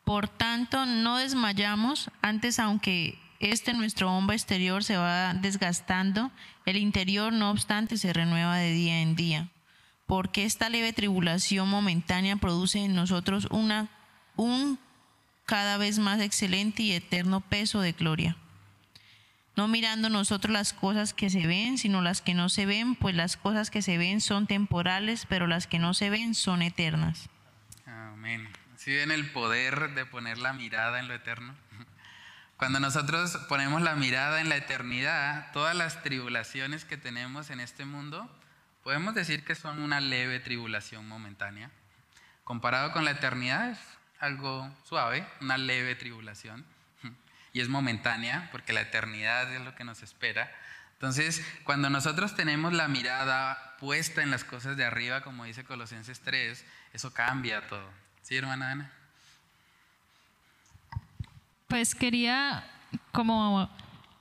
S6: Por tanto, no desmayamos, antes aunque este nuestro hombre exterior se va desgastando, el interior no obstante se renueva de día en día, porque esta leve tribulación momentánea produce en nosotros una, un cada vez más excelente y eterno peso de gloria. No mirando nosotros las cosas que se ven, sino las que no se ven, pues las cosas que se ven son temporales, pero las que no se ven son eternas.
S1: Amén. ¿Sí ven el poder de poner la mirada en lo eterno? Cuando nosotros ponemos la mirada en la eternidad, todas las tribulaciones que tenemos en este mundo, podemos decir que son una leve tribulación momentánea. Comparado con la eternidad es algo suave, una leve tribulación. Y es momentánea, porque la eternidad es lo que nos espera. Entonces, cuando nosotros tenemos la mirada puesta en las cosas de arriba, como dice Colosenses 3, eso cambia todo. ¿Sí, hermana Ana?
S7: Pues quería como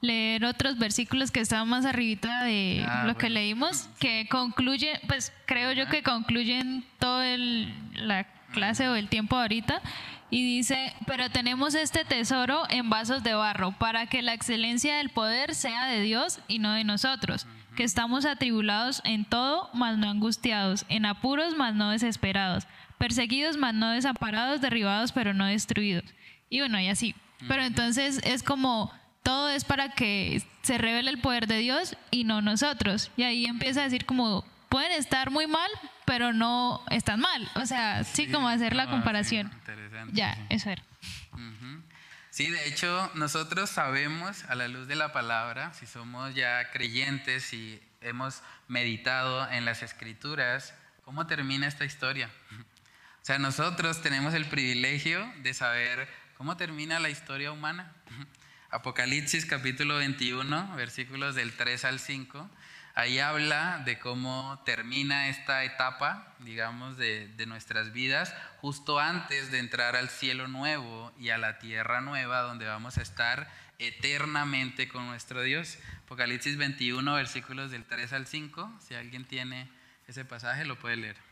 S7: leer otros versículos que estaban más arribita de ah, lo que leímos, que concluye, pues creo yo que concluyen toda la clase o el tiempo ahorita. Y dice, pero tenemos este tesoro en vasos de barro, para que la excelencia del poder sea de Dios y no de nosotros, que estamos atribulados en todo, mas no angustiados, en apuros, mas no desesperados, perseguidos, mas no desamparados, derribados, pero no destruidos. Y bueno, y así. Pero entonces es como todo es para que se revele el poder de Dios y no nosotros. Y ahí empieza a decir como pueden estar muy mal, pero no están mal. O sea, sí, como hacer la
S1: ah,
S7: comparación.
S1: interesante,
S7: ya,
S1: sí.
S7: eso era.
S1: Sí, de hecho, nosotros sabemos a la luz de la palabra, si somos ya creyentes y hemos meditado en las escrituras, cómo termina esta historia. O sea, nosotros tenemos el privilegio de saber cómo termina la historia humana. Apocalipsis capítulo 21, versículos del 3 al 5. Ahí habla de cómo termina esta etapa, digamos, de, de nuestras vidas, justo antes de entrar al cielo nuevo y a la tierra nueva, donde vamos a estar eternamente con nuestro Dios. Apocalipsis 21, versículos del 3 al 5. Si alguien tiene ese pasaje, lo puede leer.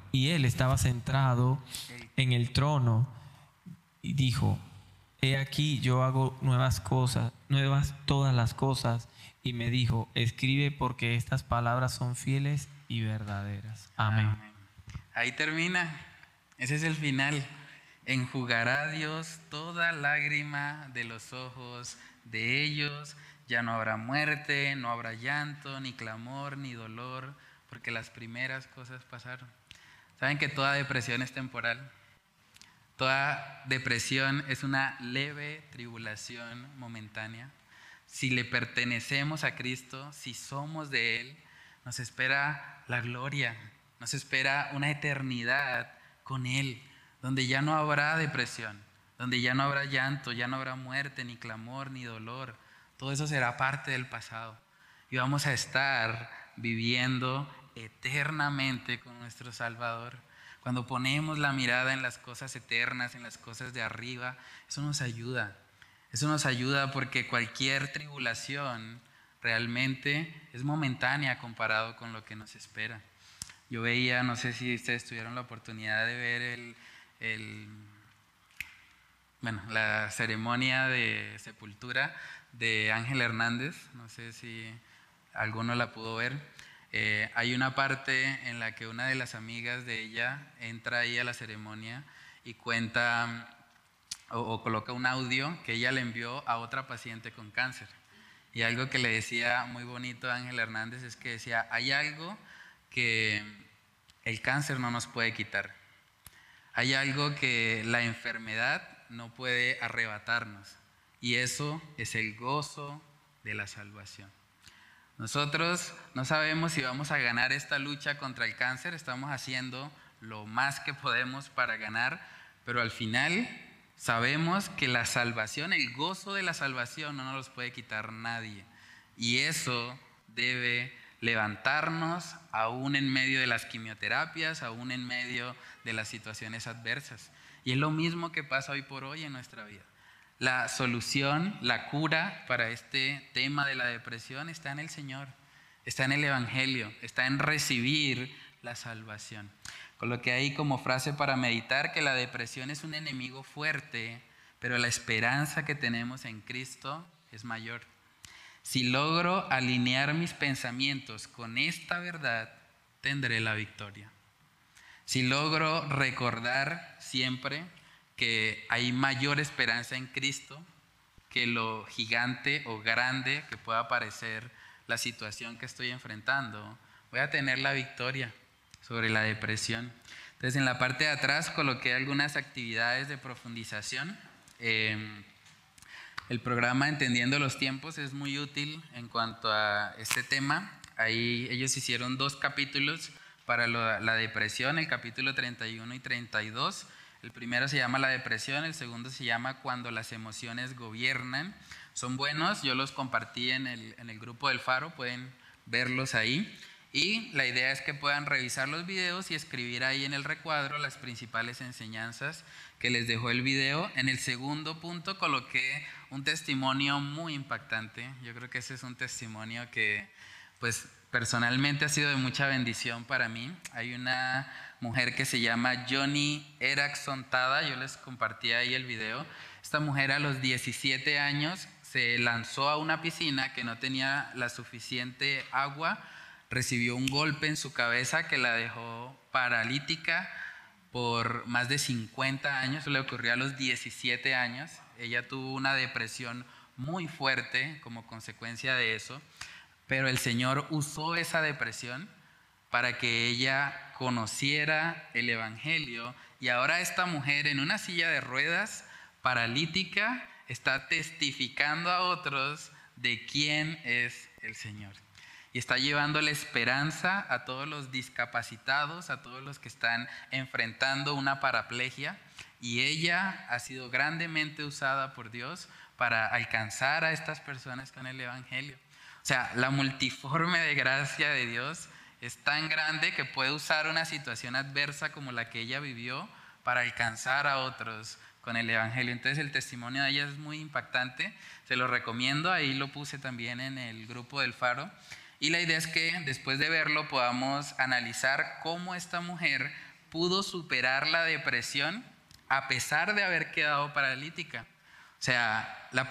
S2: y Él estaba centrado en el trono y dijo, he aquí yo hago nuevas cosas, nuevas todas las cosas. Y me dijo, escribe porque estas palabras son fieles y verdaderas. Amén.
S1: Ahí termina. Ese es el final. Enjugará Dios toda lágrima de los ojos de ellos. Ya no habrá muerte, no habrá llanto, ni clamor, ni dolor, porque las primeras cosas pasaron. ¿Saben que toda depresión es temporal? Toda depresión es una leve tribulación momentánea. Si le pertenecemos a Cristo, si somos de Él, nos espera la gloria, nos espera una eternidad con Él, donde ya no habrá depresión, donde ya no habrá llanto, ya no habrá muerte, ni clamor, ni dolor. Todo eso será parte del pasado. Y vamos a estar viviendo eternamente con nuestro Salvador. Cuando ponemos la mirada en las cosas eternas, en las cosas de arriba, eso nos ayuda. Eso nos ayuda porque cualquier tribulación realmente es momentánea comparado con lo que nos espera. Yo veía, no sé si ustedes tuvieron la oportunidad de ver el, bueno, la ceremonia de sepultura de Ángel Hernández, no sé si alguno la pudo ver. Eh, hay una parte en la que una de las amigas de ella entra ahí a la ceremonia y cuenta o, o coloca un audio que ella le envió a otra paciente con cáncer. Y algo que le decía muy bonito a Ángel Hernández es que decía, hay algo que el cáncer no nos puede quitar. Hay algo que la enfermedad no puede arrebatarnos. Y eso es el gozo de la salvación. Nosotros no sabemos si vamos a ganar esta lucha contra el cáncer, estamos haciendo lo más que podemos para ganar, pero al final sabemos que la salvación, el gozo de la salvación no nos los puede quitar nadie. Y eso debe levantarnos aún en medio de las quimioterapias, aún en medio de las situaciones adversas. Y es lo mismo que pasa hoy por hoy en nuestra vida. La solución, la cura para este tema de la depresión está en el Señor, está en el Evangelio, está en recibir la salvación. Coloqué ahí como frase para meditar que la depresión es un enemigo fuerte, pero la esperanza que tenemos en Cristo es mayor. Si logro alinear mis pensamientos con esta verdad, tendré la victoria. Si logro recordar siempre que hay mayor esperanza en Cristo que lo gigante o grande que pueda parecer la situación que estoy enfrentando, voy a tener la victoria sobre la depresión. Entonces en la parte de atrás coloqué algunas actividades de profundización. Eh, el programa Entendiendo los Tiempos es muy útil en cuanto a este tema. Ahí ellos hicieron dos capítulos para la depresión, el capítulo 31 y 32. El primero se llama La depresión, el segundo se llama Cuando las emociones gobiernan. Son buenos, yo los compartí en el, en el grupo del Faro, pueden verlos ahí. Y la idea es que puedan revisar los videos y escribir ahí en el recuadro las principales enseñanzas que les dejó el video. En el segundo punto coloqué un testimonio muy impactante. Yo creo que ese es un testimonio que, pues, personalmente ha sido de mucha bendición para mí. Hay una mujer que se llama Johnny Erackson Tada. Yo les compartí ahí el video. Esta mujer a los 17 años se lanzó a una piscina que no tenía la suficiente agua, recibió un golpe en su cabeza que la dejó paralítica por más de 50 años, le ocurrió a los 17 años. Ella tuvo una depresión muy fuerte como consecuencia de eso, pero el Señor usó esa depresión para que ella conociera el Evangelio y ahora esta mujer en una silla de ruedas, paralítica, está testificando a otros de quién es el Señor. Y está llevando la esperanza a todos los discapacitados, a todos los que están enfrentando una paraplegia. Y ella ha sido grandemente usada por Dios para alcanzar a estas personas con el Evangelio. O sea, la multiforme de gracia de Dios es tan grande que puede usar una situación adversa como la que ella vivió para alcanzar a otros con el Evangelio. Entonces el testimonio de ella es muy impactante, se lo recomiendo, ahí lo puse también en el grupo del faro. Y la idea es que después de verlo podamos analizar cómo esta mujer pudo superar la depresión a pesar de haber quedado paralítica. O sea, la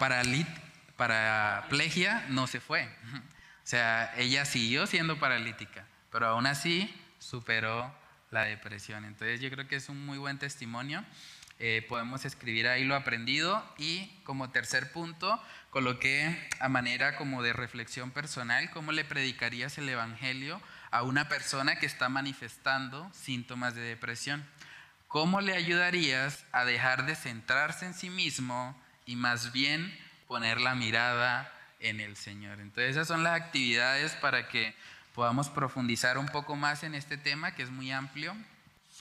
S1: paraplegia no se fue. O sea, ella siguió siendo paralítica, pero aún así superó la depresión. Entonces yo creo que es un muy buen testimonio. Eh, podemos escribir ahí lo aprendido y como tercer punto coloqué a manera como de reflexión personal cómo le predicarías el Evangelio a una persona que está manifestando síntomas de depresión. ¿Cómo le ayudarías a dejar de centrarse en sí mismo y más bien poner la mirada en el Señor? Entonces esas son las actividades para que podamos profundizar un poco más en este tema que es muy amplio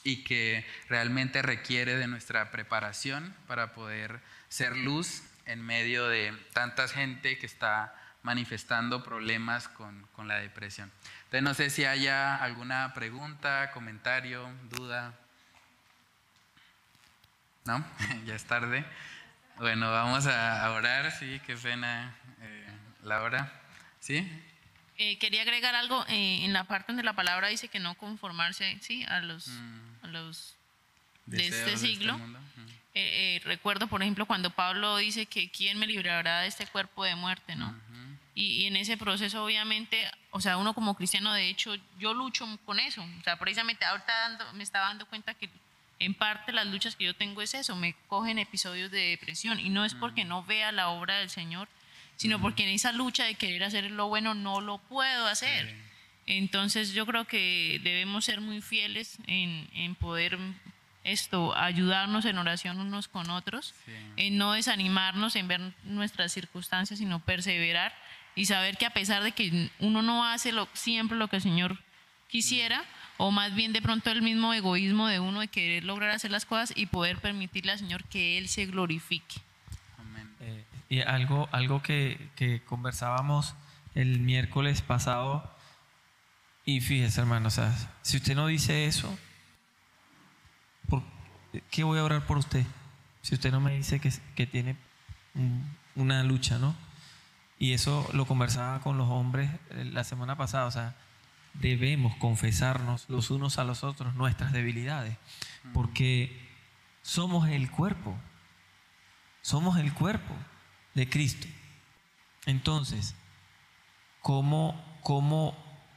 S1: y que realmente requiere de nuestra preparación para poder ser luz en medio de tanta gente que está manifestando problemas con, con, la depresión. Entonces no sé si haya alguna pregunta, comentario, duda. ¿No? ya es tarde. Bueno, vamos a orar, sí, qué pena eh, la hora. ¿Sí?
S6: Eh, quería agregar algo eh, en la parte donde la palabra dice que no conformarse ¿sí? a los,
S1: Mm.
S6: a los de este
S1: Deseos de este
S6: siglo.
S1: mundo.
S6: Eh, eh, recuerdo, por ejemplo, cuando Pablo dice que quién me librará de este cuerpo de muerte, ¿no? y, y en ese proceso, obviamente, o sea, uno como cristiano, de hecho, yo lucho con eso. O sea, precisamente ahorita dando- me estaba dando cuenta que en parte las luchas que yo tengo es eso, me cogen episodios de depresión y no es porque no vea la obra del Señor, sino porque en esa lucha de querer hacer lo bueno no lo puedo hacer. Entonces yo creo que debemos ser muy fieles en, en poder esto, ayudarnos en oración unos con otros, en no desanimarnos, en ver nuestras circunstancias, sino perseverar y saber que a pesar de que uno no hace lo, siempre lo que el Señor quisiera, o más bien de pronto el mismo egoísmo de uno de querer lograr hacer las cosas y poder permitirle al Señor que Él se glorifique.
S2: Y algo, algo que, que conversábamos el miércoles pasado, y fíjese hermano, si usted no dice eso, ¿por qué voy a orar por usted? Si usted no me dice que, que tiene un- una lucha, ¿no? Y eso lo conversaba con los hombres eh, la semana pasada, o sea, debemos confesarnos los unos a los otros nuestras debilidades, porque somos el cuerpo, somos el cuerpo de Cristo. Entonces, ¿cómo, ¿cómo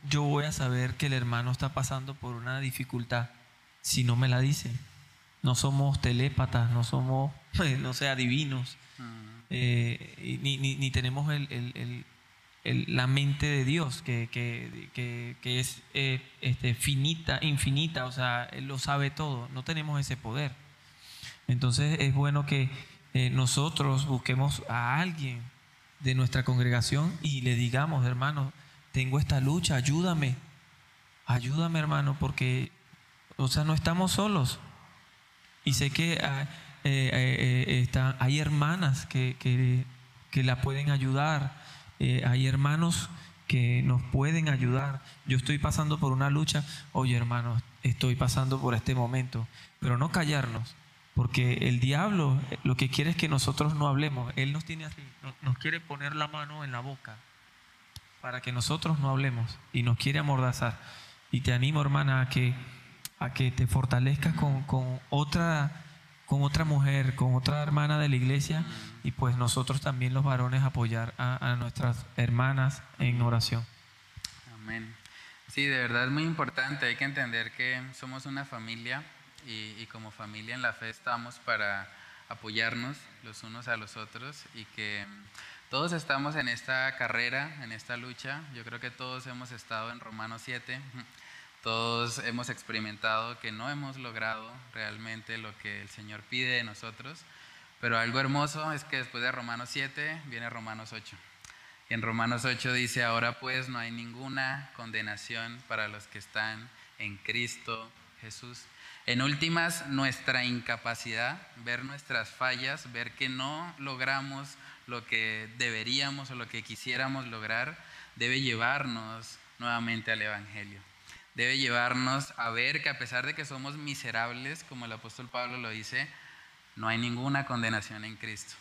S2: yo voy a saber que el hermano está pasando por una dificultad si no me la dice? No somos telépatas, no somos, no sé, adivinos, eh, y ni, ni- ni tenemos el- el- el- el- la mente de Dios, que, que- que- que es eh, este, finita, infinita, o sea, Él lo sabe todo, no tenemos ese poder. Entonces es bueno que eh, nosotros busquemos a alguien de nuestra congregación y le digamos, hermano, tengo esta lucha, ayúdame, ayúdame hermano, porque, o sea, no estamos solos. Y sé que ah, eh, eh, está- hay hermanas que, que- que la pueden ayudar, hay hermanos que nos pueden ayudar. Yo estoy pasando por una lucha, oye hermano, estoy pasando por este momento, pero no callarnos, porque el diablo lo que quiere es que nosotros no hablemos, él nos tiene así, no- nos quiere poner la mano en la boca para que nosotros no hablemos y nos quiere amordazar. Y te animo, hermana, a que a que te fortalezcas con, con otra con otra mujer, con otra hermana de la iglesia y pues nosotros también los varones apoyar a, a nuestras hermanas en oración.
S1: Amén. Sí, de verdad es muy importante. Hay que entender que somos una familia y, y, como familia en la fe estamos para apoyarnos los unos a los otros y que todos estamos en esta carrera, en esta lucha. Yo creo que todos hemos estado en Romanos 7. Todos hemos experimentado que no hemos logrado realmente lo que el Señor pide de nosotros, pero algo hermoso es que después de Romanos 7 viene Romanos 8. Y en Romanos 8 dice, ahora pues no hay ninguna condenación para los que están en Cristo Jesús. En últimas, nuestra incapacidad, ver nuestras fallas, ver que no logramos lo que deberíamos o lo que quisiéramos lograr, debe llevarnos nuevamente al Evangelio debe llevarnos a ver que a pesar de que somos miserables, como el apóstol Pablo lo dice, no hay ninguna condenación en Cristo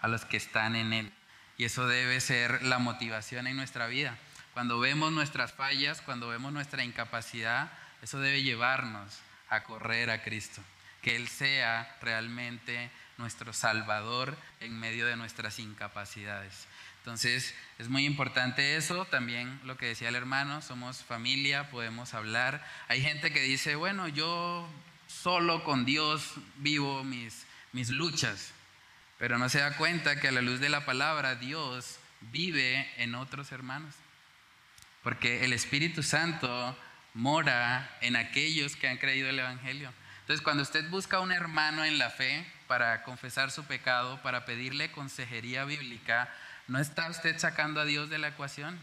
S1: a los que están en Él. Y eso debe ser la motivación en nuestra vida. Cuando vemos nuestras fallas, cuando vemos nuestra incapacidad, eso debe llevarnos a correr a Cristo. Que Él sea realmente nuestro Salvador en medio de nuestras incapacidades. Entonces es muy importante eso, también lo que decía el hermano, somos familia, podemos hablar. Hay gente que dice, bueno, yo solo con Dios vivo mis, mis luchas, pero no se da cuenta que a la luz de la palabra Dios vive en otros hermanos, porque el Espíritu Santo mora en aquellos que han creído el Evangelio. Entonces cuando usted busca un hermano en la fe para confesar su pecado, para pedirle consejería bíblica, no está usted sacando a Dios de la ecuación.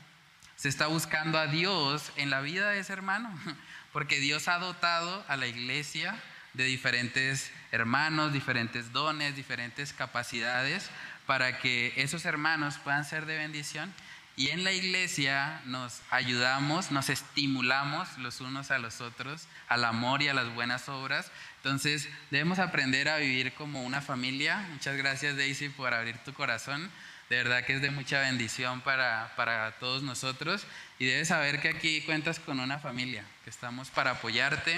S1: Se está buscando a Dios en la vida de ese hermano, porque Dios ha dotado a la iglesia de diferentes hermanos, diferentes dones, diferentes capacidades para que esos hermanos puedan ser de bendición. Y en la iglesia nos ayudamos, nos estimulamos los unos a los otros al amor y a las buenas obras. Entonces debemos aprender a vivir como una familia. Muchas gracias Daisy por abrir tu corazón. De verdad que es de mucha bendición para, para todos nosotros y debes saber que aquí cuentas con una familia, que estamos para apoyarte,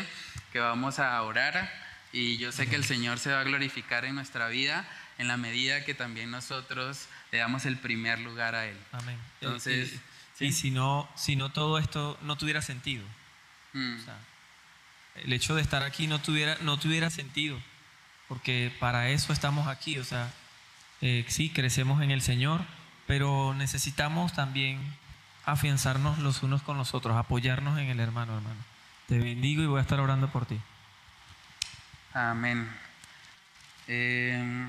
S1: que vamos a orar y yo sé que el Señor se va a glorificar en nuestra vida en la medida que también nosotros le damos el primer lugar a Él.
S2: Amén.
S1: Entonces,
S2: y, si, no, si no todo esto no tuviera sentido,
S1: mm.
S2: el hecho de estar aquí no tuviera, no tuviera sentido, porque para eso estamos aquí, o sea, eh, sí, crecemos en el Señor, pero necesitamos también afianzarnos los unos con los otros, apoyarnos en el hermano, hermano. Te bendigo y voy a estar orando por ti.
S1: Amén. Eh,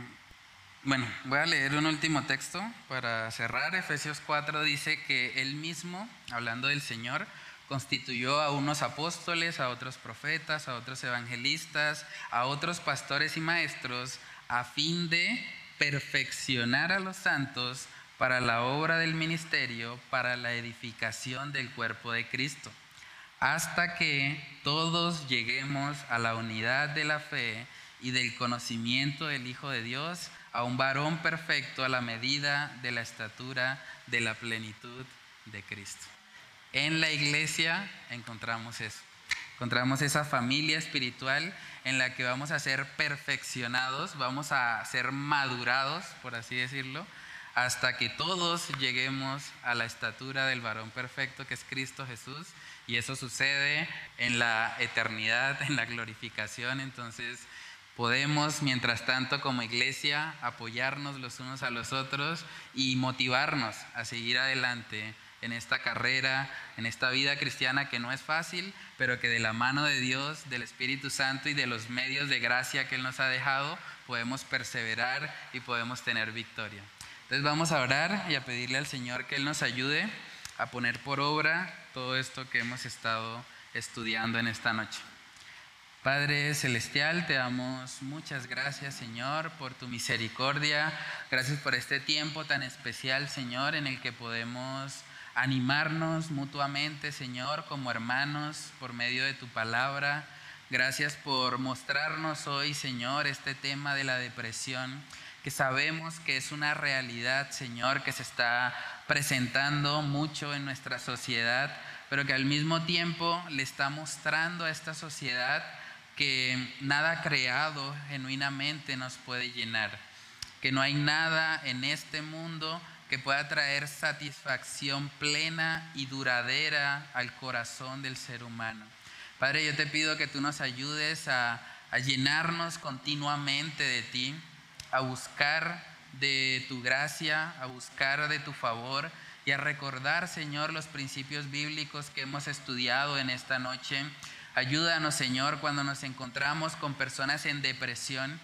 S1: bueno, voy a leer un último texto para cerrar. Efesios 4 dice que él mismo, hablando del Señor, constituyó a unos apóstoles, a otros profetas, a otros evangelistas, a otros pastores y maestros, a fin de perfeccionar a los santos para la obra del ministerio, para la edificación del cuerpo de Cristo, hasta que todos lleguemos a la unidad de la fe y del conocimiento del Hijo de Dios, a un varón perfecto a la medida de la estatura de la plenitud de Cristo. En la iglesia encontramos eso. Encontramos esa familia espiritual en la que vamos a ser perfeccionados, vamos a ser madurados, por así decirlo, hasta que todos lleguemos a la estatura del varón perfecto que es Cristo Jesús. Y eso sucede en la eternidad, en la glorificación. Entonces podemos, mientras tanto, como iglesia, apoyarnos los unos a los otros y motivarnos a seguir adelante en esta carrera, en esta vida cristiana que no es fácil, pero que de la mano de Dios, del Espíritu Santo y de los medios de gracia que Él nos ha dejado, podemos perseverar y podemos tener victoria. Entonces vamos a orar y a pedirle al Señor que Él nos ayude a poner por obra todo esto que hemos estado estudiando en esta noche. Padre Celestial, te damos muchas gracias, Señor, por tu misericordia. Gracias por este tiempo tan especial, Señor, en el que podemos animarnos mutuamente, Señor, como hermanos, por medio de tu palabra. Gracias por mostrarnos hoy, Señor, este tema de la depresión, que sabemos que es una realidad, Señor, que se está presentando mucho en nuestra sociedad, pero que al mismo tiempo le está mostrando a esta sociedad que nada creado genuinamente nos puede llenar, que no hay nada en este mundo que pueda traer satisfacción plena y duradera al corazón del ser humano. Padre, yo te pido que tú nos ayudes a, a llenarnos continuamente de ti, a buscar de tu gracia, a buscar de tu favor y a recordar, Señor, los principios bíblicos que hemos estudiado en esta noche. Ayúdanos, Señor, cuando nos encontramos con personas en depresión,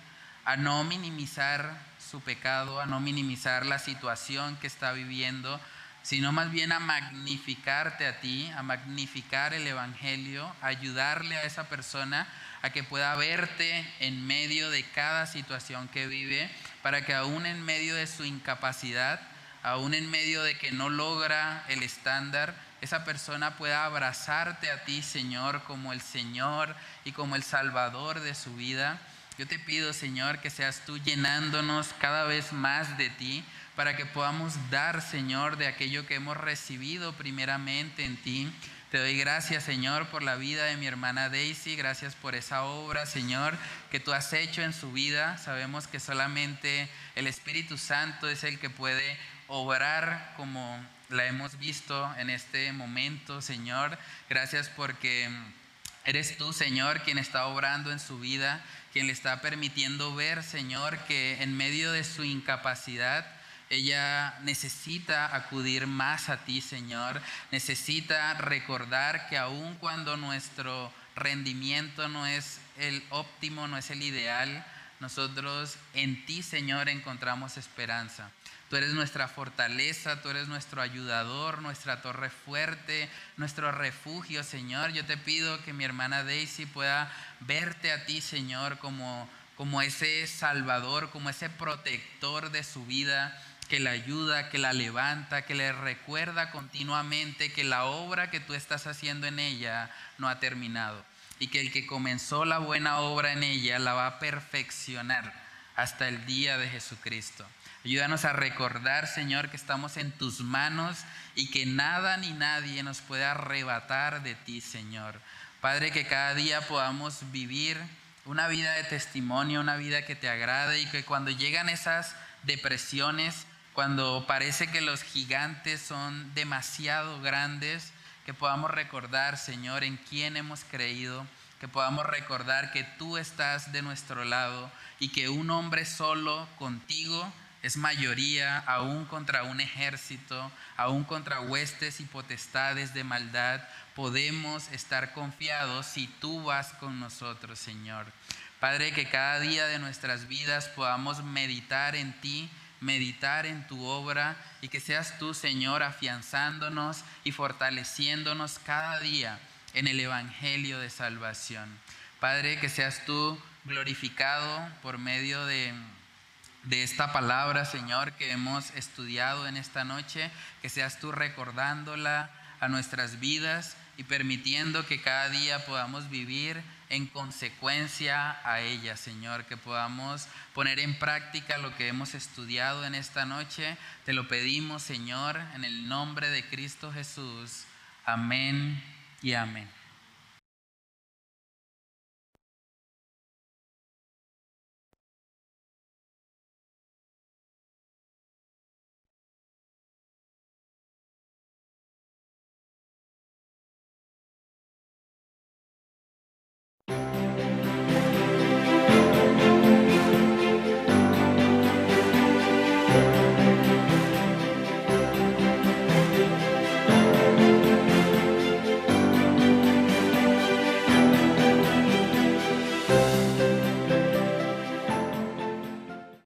S1: a no minimizar su pecado, a no minimizar la situación que está viviendo, sino más bien a magnificarte a ti, a magnificar el Evangelio, a ayudarle a esa persona a que pueda verte en medio de cada situación que vive, para que aún en medio de su incapacidad, aún en medio de que no logra el estándar, esa persona pueda abrazarte a ti, Señor, como el Señor y como el Salvador de su vida. Yo te pido, Señor, que seas tú llenándonos cada vez más de ti para que podamos dar, Señor, de aquello que hemos recibido primeramente en ti. Te doy gracias, Señor, por la vida de mi hermana Daisy. Gracias por esa obra, Señor, que tú has hecho en su vida. Sabemos que solamente el Espíritu Santo es el que puede obrar como la hemos visto en este momento, Señor. Gracias porque eres tú, Señor, quien está obrando en su vida, quien le está permitiendo ver, Señor, que en medio de su incapacidad, ella necesita acudir más a ti, Señor. Necesita recordar que aun cuando nuestro rendimiento no es el óptimo, no es el ideal, nosotros en ti, Señor, encontramos esperanza. Tú eres nuestra fortaleza, tú eres nuestro ayudador, nuestra torre fuerte, nuestro refugio, Señor. Yo te pido que mi hermana Daisy pueda verte a ti, Señor, como, como ese salvador, como ese protector de su vida que la ayuda, que la levanta, que le recuerda continuamente que la obra que tú estás haciendo en ella no ha terminado y que el que comenzó la buena obra en ella la va a perfeccionar hasta el día de Jesucristo. Ayúdanos a recordar, Señor, que estamos en tus manos y que nada ni nadie nos puede arrebatar de ti, Señor. Padre, que cada día podamos vivir una vida de testimonio, una vida que te agrade y que cuando llegan esas depresiones, cuando parece que los gigantes son demasiado grandes, que podamos recordar, Señor, en quién hemos creído, que podamos recordar que tú estás de nuestro lado y que un hombre solo contigo es mayoría, aún contra un ejército, aún contra huestes y potestades de maldad, podemos estar confiados si tú vas con nosotros, Señor. Padre, que cada día de nuestras vidas podamos meditar en ti meditar en tu obra y que seas tú, Señor, afianzándonos y fortaleciéndonos cada día en el Evangelio de salvación. Padre, que seas tú glorificado por medio de, de esta palabra, Señor, que hemos estudiado en esta noche, que seas tú recordándola a nuestras vidas y permitiendo que cada día podamos vivir en consecuencia a ella, Señor, que podamos poner en práctica lo que hemos estudiado en esta noche. Te lo pedimos, Señor, en el nombre de Cristo Jesús. Amén y amén.